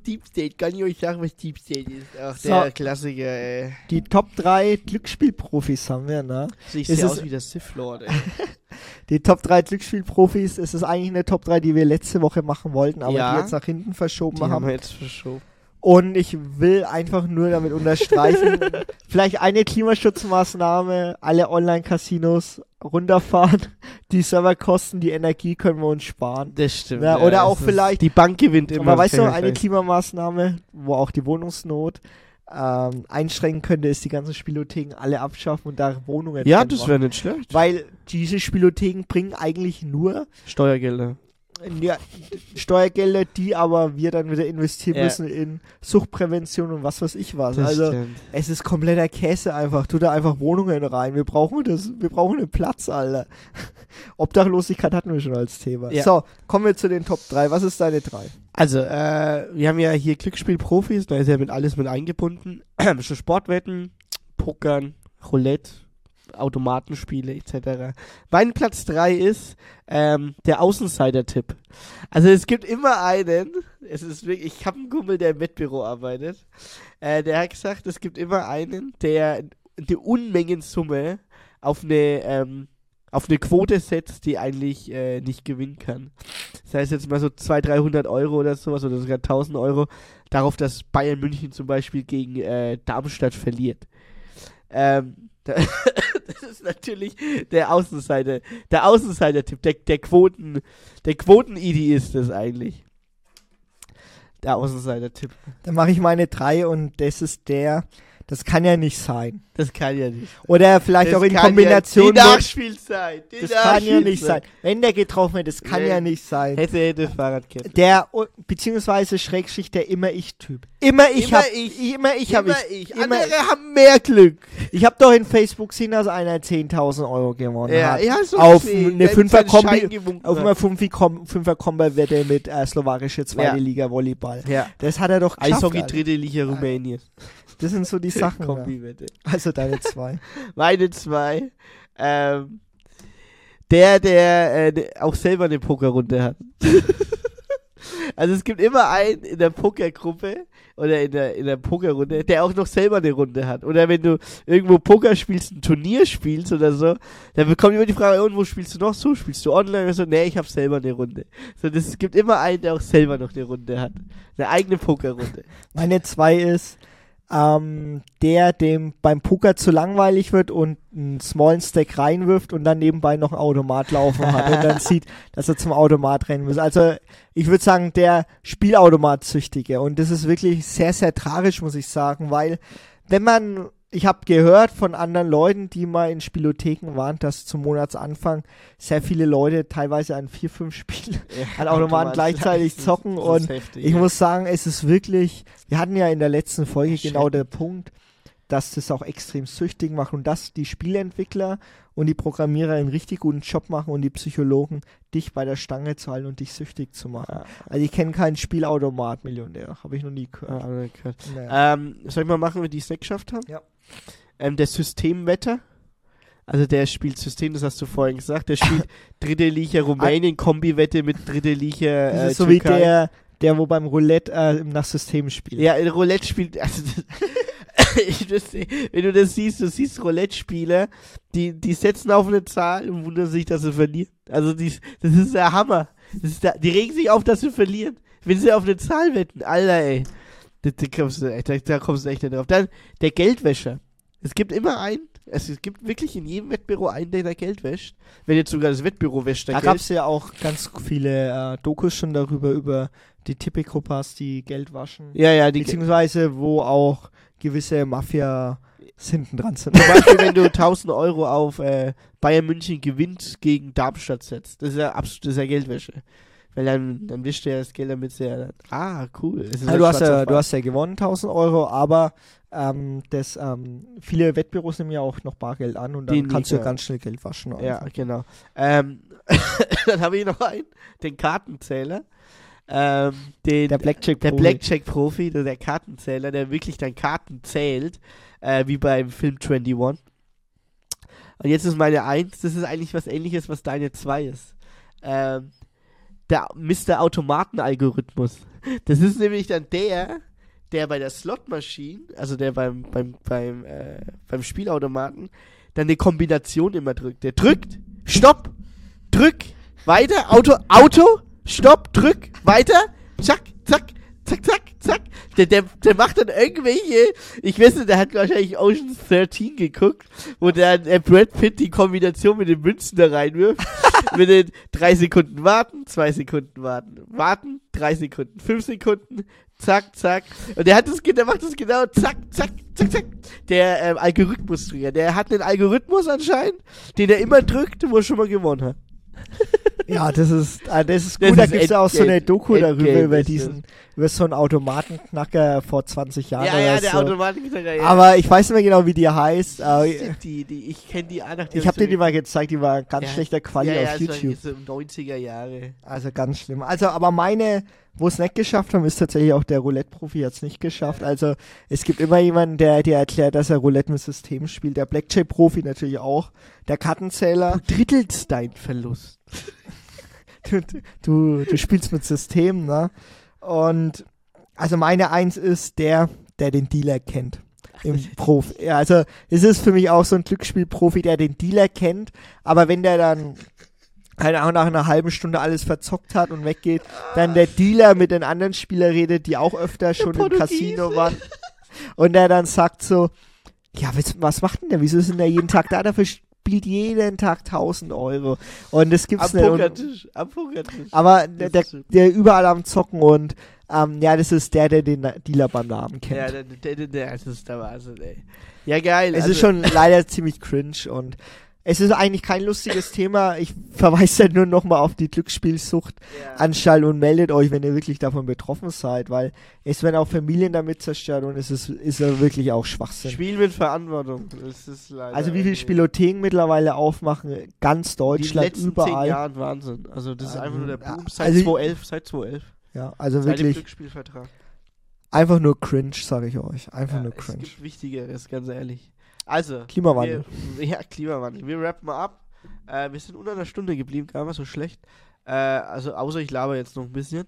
Deep State, kann ich euch sagen, was Deep State ist? Ach, So. der Klassiker, ey. Die Top 3 Glücksspielprofis haben wir, ne? Sehe es- aus wie der Sith Lord, ey. [LAUGHS] Die Top 3 Glücksspielprofis, es ist eigentlich eine Top 3, die wir letzte Woche machen wollten, aber Ja. die jetzt nach hinten verschoben Die haben. haben wir jetzt verschoben. Und ich will einfach nur damit unterstreichen, [LAUGHS] vielleicht eine Klimaschutzmaßnahme, alle Online-Casinos runterfahren, die Serverkosten, die Energie können wir uns sparen. Das stimmt. Ja, oder auch vielleicht- Die Bank gewinnt immer. Aber weißt du, eine. Klimamaßnahme, wo auch die Wohnungsnot ähm, einschränken könnte, ist die ganzen Spielotheken alle abschaffen und da Wohnungen Ja, das wäre nicht schlecht. Weil diese Spielotheken bringen eigentlich nur Steuergelder. Ja, Steuergelder, die aber wir dann wieder investieren Ja. müssen in Suchtprävention und was weiß ich was. Das also stimmt. es ist kompletter Käse einfach. Tu da einfach Wohnungen rein. Wir brauchen das, wir brauchen einen Platz, Alter. [LAUGHS] Obdachlosigkeit hatten wir schon als Thema. Ja. So, kommen wir zu den Top 3. Was ist deine 3? Also, äh, wir haben ja hier Glücksspielprofis, da ist ja mit alles mit eingebunden. [CLEARS THROAT] Sportwetten, Pokern, Roulette, Automatenspiele etc. Mein Platz 3 ist ähm, der Außenseiter-Tipp. Also es gibt immer einen, es ist wirklich, ich habe einen Kumpel, der im Wettbüro arbeitet, äh, der hat gesagt, es gibt immer einen, der eine Unmengensumme auf eine ähm, auf eine Quote setzt, die eigentlich äh, nicht gewinnen kann. Das heißt jetzt mal so 200, 300 Euro oder sowas oder sogar 1000 Euro darauf, dass Bayern München zum Beispiel gegen äh, Darmstadt verliert. Ähm, [LAUGHS] das ist natürlich der Außenseiter, der Außenseiter-Tipp, der, der Quoten, der Quoten-Idi ist das eigentlich. Der Außenseiter-Tipp. Dann mache ich meine 3 und das ist der, das kann ja nicht sein. Das kann ja nicht. Oder vielleicht Das auch in Kombination Ja, die Nachspielzeit. Die Das kann ja nicht Nachspielzeit. sein. Wenn der getroffen wird, das kann Nee. ja nicht sein. Hätte, hätte Fahrradkette. Der, beziehungsweise Schrägstrich der immer ich Typ. Immer ich Immer hab, ich. immer ich hab Immer ich. ich. Immer Andere haben mehr Glück. Ich habe doch in Facebook gesehen, dass einer 10.000 Euro gewonnen Ja, hat. ja, so auf gesehen, eine Fünfer-Kombi, auf einer Fünfer-Kom- Fünfer-Kombi-Wette mit äh, slowakische zweite Ja. Liga Volleyball. Ja. Das hat er doch geschafft. Eishockey dritte Liga Rumänien. Das sind so die [LAUGHS] Sachen. ja. Kombi-Wette. Also deine zwei. [LAUGHS] Meine zwei. Ähm, der, der, äh, der auch selber eine Pokerrunde hat. [LAUGHS] Also es gibt immer einen in der Pokergruppe oder in der, in der Pokerrunde, der auch noch selber eine Runde hat. Oder wenn du irgendwo Poker spielst, ein Turnier spielst oder so, dann bekommt immer die Frage, und wo spielst du noch so? Spielst du online? oder so, nee, ich habe selber eine Runde. So, das, es gibt immer einen, der auch selber noch eine Runde hat. Eine eigene Pokerrunde. Meine zwei ist, ähm, der dem beim Poker zu langweilig wird und einen smallen Stack reinwirft und dann nebenbei noch ein Automat laufen hat und dann [LAUGHS] sieht, dass er zum Automat rennen muss. Also ich würde sagen, der Spielautomat-Süchtige und das ist wirklich sehr, sehr tragisch, muss ich sagen, weil wenn man ich habe gehört von anderen Leuten, die mal in Spielotheken waren, dass zum Monatsanfang sehr viele Leute teilweise an vier, fünf Spielen [LAUGHS] an Automaten gleichzeitig zocken. und heftig, ich ja. muss sagen, es ist wirklich, wir hatten ja in der letzten Folge Shit. genau der Punkt, dass das auch extrem süchtig macht und dass die Spieleentwickler und die Programmierer einen richtig guten Job machen und die Psychologen, dich bei der Stange zu halten und dich süchtig zu machen. Also ich kenne keinen Spielautomat-Millionär, habe ich noch nie gehört. Aber gehört. Naja. Ähm, soll ich mal machen, wie die es geschafft haben? Ja. Ähm, der Systemwetter. Also der spielt System, das hast du vorhin gesagt. Der spielt [LAUGHS] dritte Liga Rumänien, Kombi-Wette mit dritte Liga Das äh, ist so wie der, der wo beim Roulette äh, nach System spielt. Ja, Roulette spielt. Also das, [LAUGHS] wenn du das siehst, du siehst Roulette-Spieler, die, die setzen auf eine Zahl und wundern sich, dass sie verlieren. Also die, das ist der Hammer. Das ist der, die regen sich auf, dass sie verlieren. Wenn sie auf eine Zahl wetten, Alter, ey. Da, da, kommst du, echt- da, da kommst du echt nicht drauf. Dann der Geldwäscher. Es gibt immer einen, es, es gibt wirklich in jedem Wettbüro einen, der da Geld wäscht. Wenn jetzt sogar das Wettbüro wäscht, Da dann gab es ja auch ganz viele äh, Dokus schon darüber, über die Tipico-Pass, die Geld waschen. Ja, ja, die Beziehungsweise, wo auch gewisse Mafia hinten dran sind. Zum Beispiel, wenn du 1000 Euro auf äh, Bayern München gewinnt gegen Darmstadt setzt. Das ist ja absolut das ist ja Geldwäsche. Weil dann, dann wischt er das Geld damit sehr. Ah, cool. Das ist Ja, halt du, hast ja, du hast ja gewonnen, 1000 Euro, aber ähm, das, ähm, viele Wettbüros nehmen ja auch noch Bargeld an und dann Den kannst nicht, du ja. ganz schnell Geld waschen. Ja, einfach. genau. Ähm, [LAUGHS] dann habe ich noch einen, den Kartenzähler. Ähm, den, Der Blackjack der Profi. Blackjack-Profi, der, Kartenzähler, der wirklich dann Karten zählt, äh, wie beim Film 21. Und jetzt ist meine Eins, das ist eigentlich was ähnliches, was deine Zwei ist. Ähm, der Mr. Automaten-Algorithmus. Das ist nämlich dann der, der bei der Slotmaschine, also der beim, beim, beim, äh, beim Spielautomaten, dann eine Kombination immer drückt. Der drückt, stopp, drück, weiter, Auto, Auto, stopp, drück, weiter, zack, zack, zack, zack, zack. Der, der, der macht dann irgendwelche, ich weiß nicht, der hat wahrscheinlich Ocean's 13 geguckt, wo der, der Brad Pitt die Kombination mit den Münzen da reinwirft. [LAUGHS] mit den drei Sekunden warten, zwei Sekunden warten, warten, drei Sekunden, fünf Sekunden, zack, zack. Und der hat das, der macht das genau, zack, zack, zack, zack. Der ähm, Algorithmus-Trigger, der hat einen Algorithmus anscheinend, den er immer drückt, wo er schon mal gewonnen hat. [LAUGHS] Ja, das ist, äh, das ist Das gut. da ist gibt es ja auch so eine. Doku darüber, über diesen, über so einen Automatenknacker vor 20 Jahren Ja, ja, der so. Automatenknacker, ja. Aber ich weiß nicht mehr genau, wie die heißt. Die, die, ich kenne die auch nach ich habe dir die mal gezeigt, die war ganz Ja. schlechter Quali ja, ja, auf es war YouTube. so 90er Jahre. Also ganz schlimm. Also, aber meine, wo es nicht geschafft haben, ist tatsächlich auch der Roulette-Profi hat es nicht geschafft. Also es gibt immer jemanden, der dir erklärt, dass er Roulette mit System spielt. Der Blackjack-Profi natürlich auch. Der Kartenzähler. Du drittelst deinen Verlust. [LAUGHS] Du, du, du spielst mit System, ne? Und also meine Eins ist der, der den Dealer kennt. Im Profi. Ja, also es ist für mich auch so ein Glücksspielprofi, der den Dealer kennt, aber wenn der dann keine Ahnung, nach einer halben Stunde alles verzockt hat und weggeht, dann der Dealer mit den anderen Spielern redet, die auch öfter schon im. Casino waren. Und der dann sagt so, ja, was, was macht denn der? Wieso ist denn der jeden Tag da? Dafür spielt jeden Tag 1000 Euro. Und das gibt's Am nicht. Und- Pokertisch, am Pokertisch. aber der, der, der überall am Zocken und ähm, ja, das ist der, der den Dealer beim Namen kennt. Ja, der, der, der, der, das ist der Wahnsinn, ey. Ja, geil. es also, ist schon leider ziemlich cringe und es ist eigentlich kein lustiges Thema. Ich verweise halt nur nochmal auf die Glücksspielsucht Anstalt und meldet euch, wenn ihr wirklich davon betroffen seid, weil es werden auch Familien damit zerstört und es ist, ist ja wirklich auch Schwachsinn. Spiel mit Verantwortung. Also wie viele Spielotheken mittlerweile aufmachen, ganz Deutschland, letzten zehn überall. Jahren Wahnsinn. Also das ist einfach nur der Boom. Seit also- 2011, seit 2011. Ja, also Seit dem wirklich Glücksspielvertrag. einfach nur cringe, sage ich euch. Einfach Ja, nur es cringe. gibt Wichtigeres, ganz ehrlich. Also. Klimawandel. Wir, [LAUGHS] ja, Klimawandel. Wir rappen ab. Äh, wir sind unter einer Stunde geblieben, gar nicht mal so schlecht. Äh, also außer ich laber jetzt noch ein bisschen.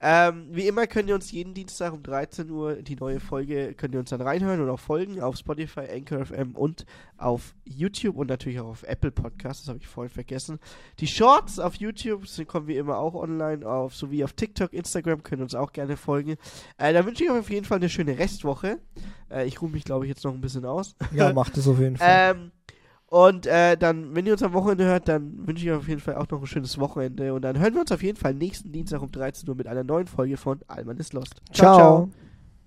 Ähm, wie immer könnt ihr uns jeden Dienstag um 13 Uhr die neue Folge, könnt ihr uns dann reinhören und auch folgen auf Spotify, Anchor FM und auf YouTube und natürlich auch auf Apple Podcasts, das habe ich vorhin vergessen. Die Shorts auf YouTube sind, kommen wie immer auch online, auf sowie auf TikTok, Instagram könnt ihr uns auch gerne folgen. Äh, dann wünsche ich euch auf jeden Fall eine schöne Restwoche. Äh, ich ruhe mich, glaube ich, jetzt noch ein bisschen aus. Ja, macht es auf jeden [LAUGHS] Fall. Ähm, und äh, dann, wenn ihr uns am Wochenende hört, dann wünsche ich euch auf jeden Fall auch noch ein schönes Wochenende. Und dann hören wir uns auf jeden Fall nächsten Dienstag um 13 Uhr mit einer neuen Folge von Alman ist Lost. Ciao. ciao.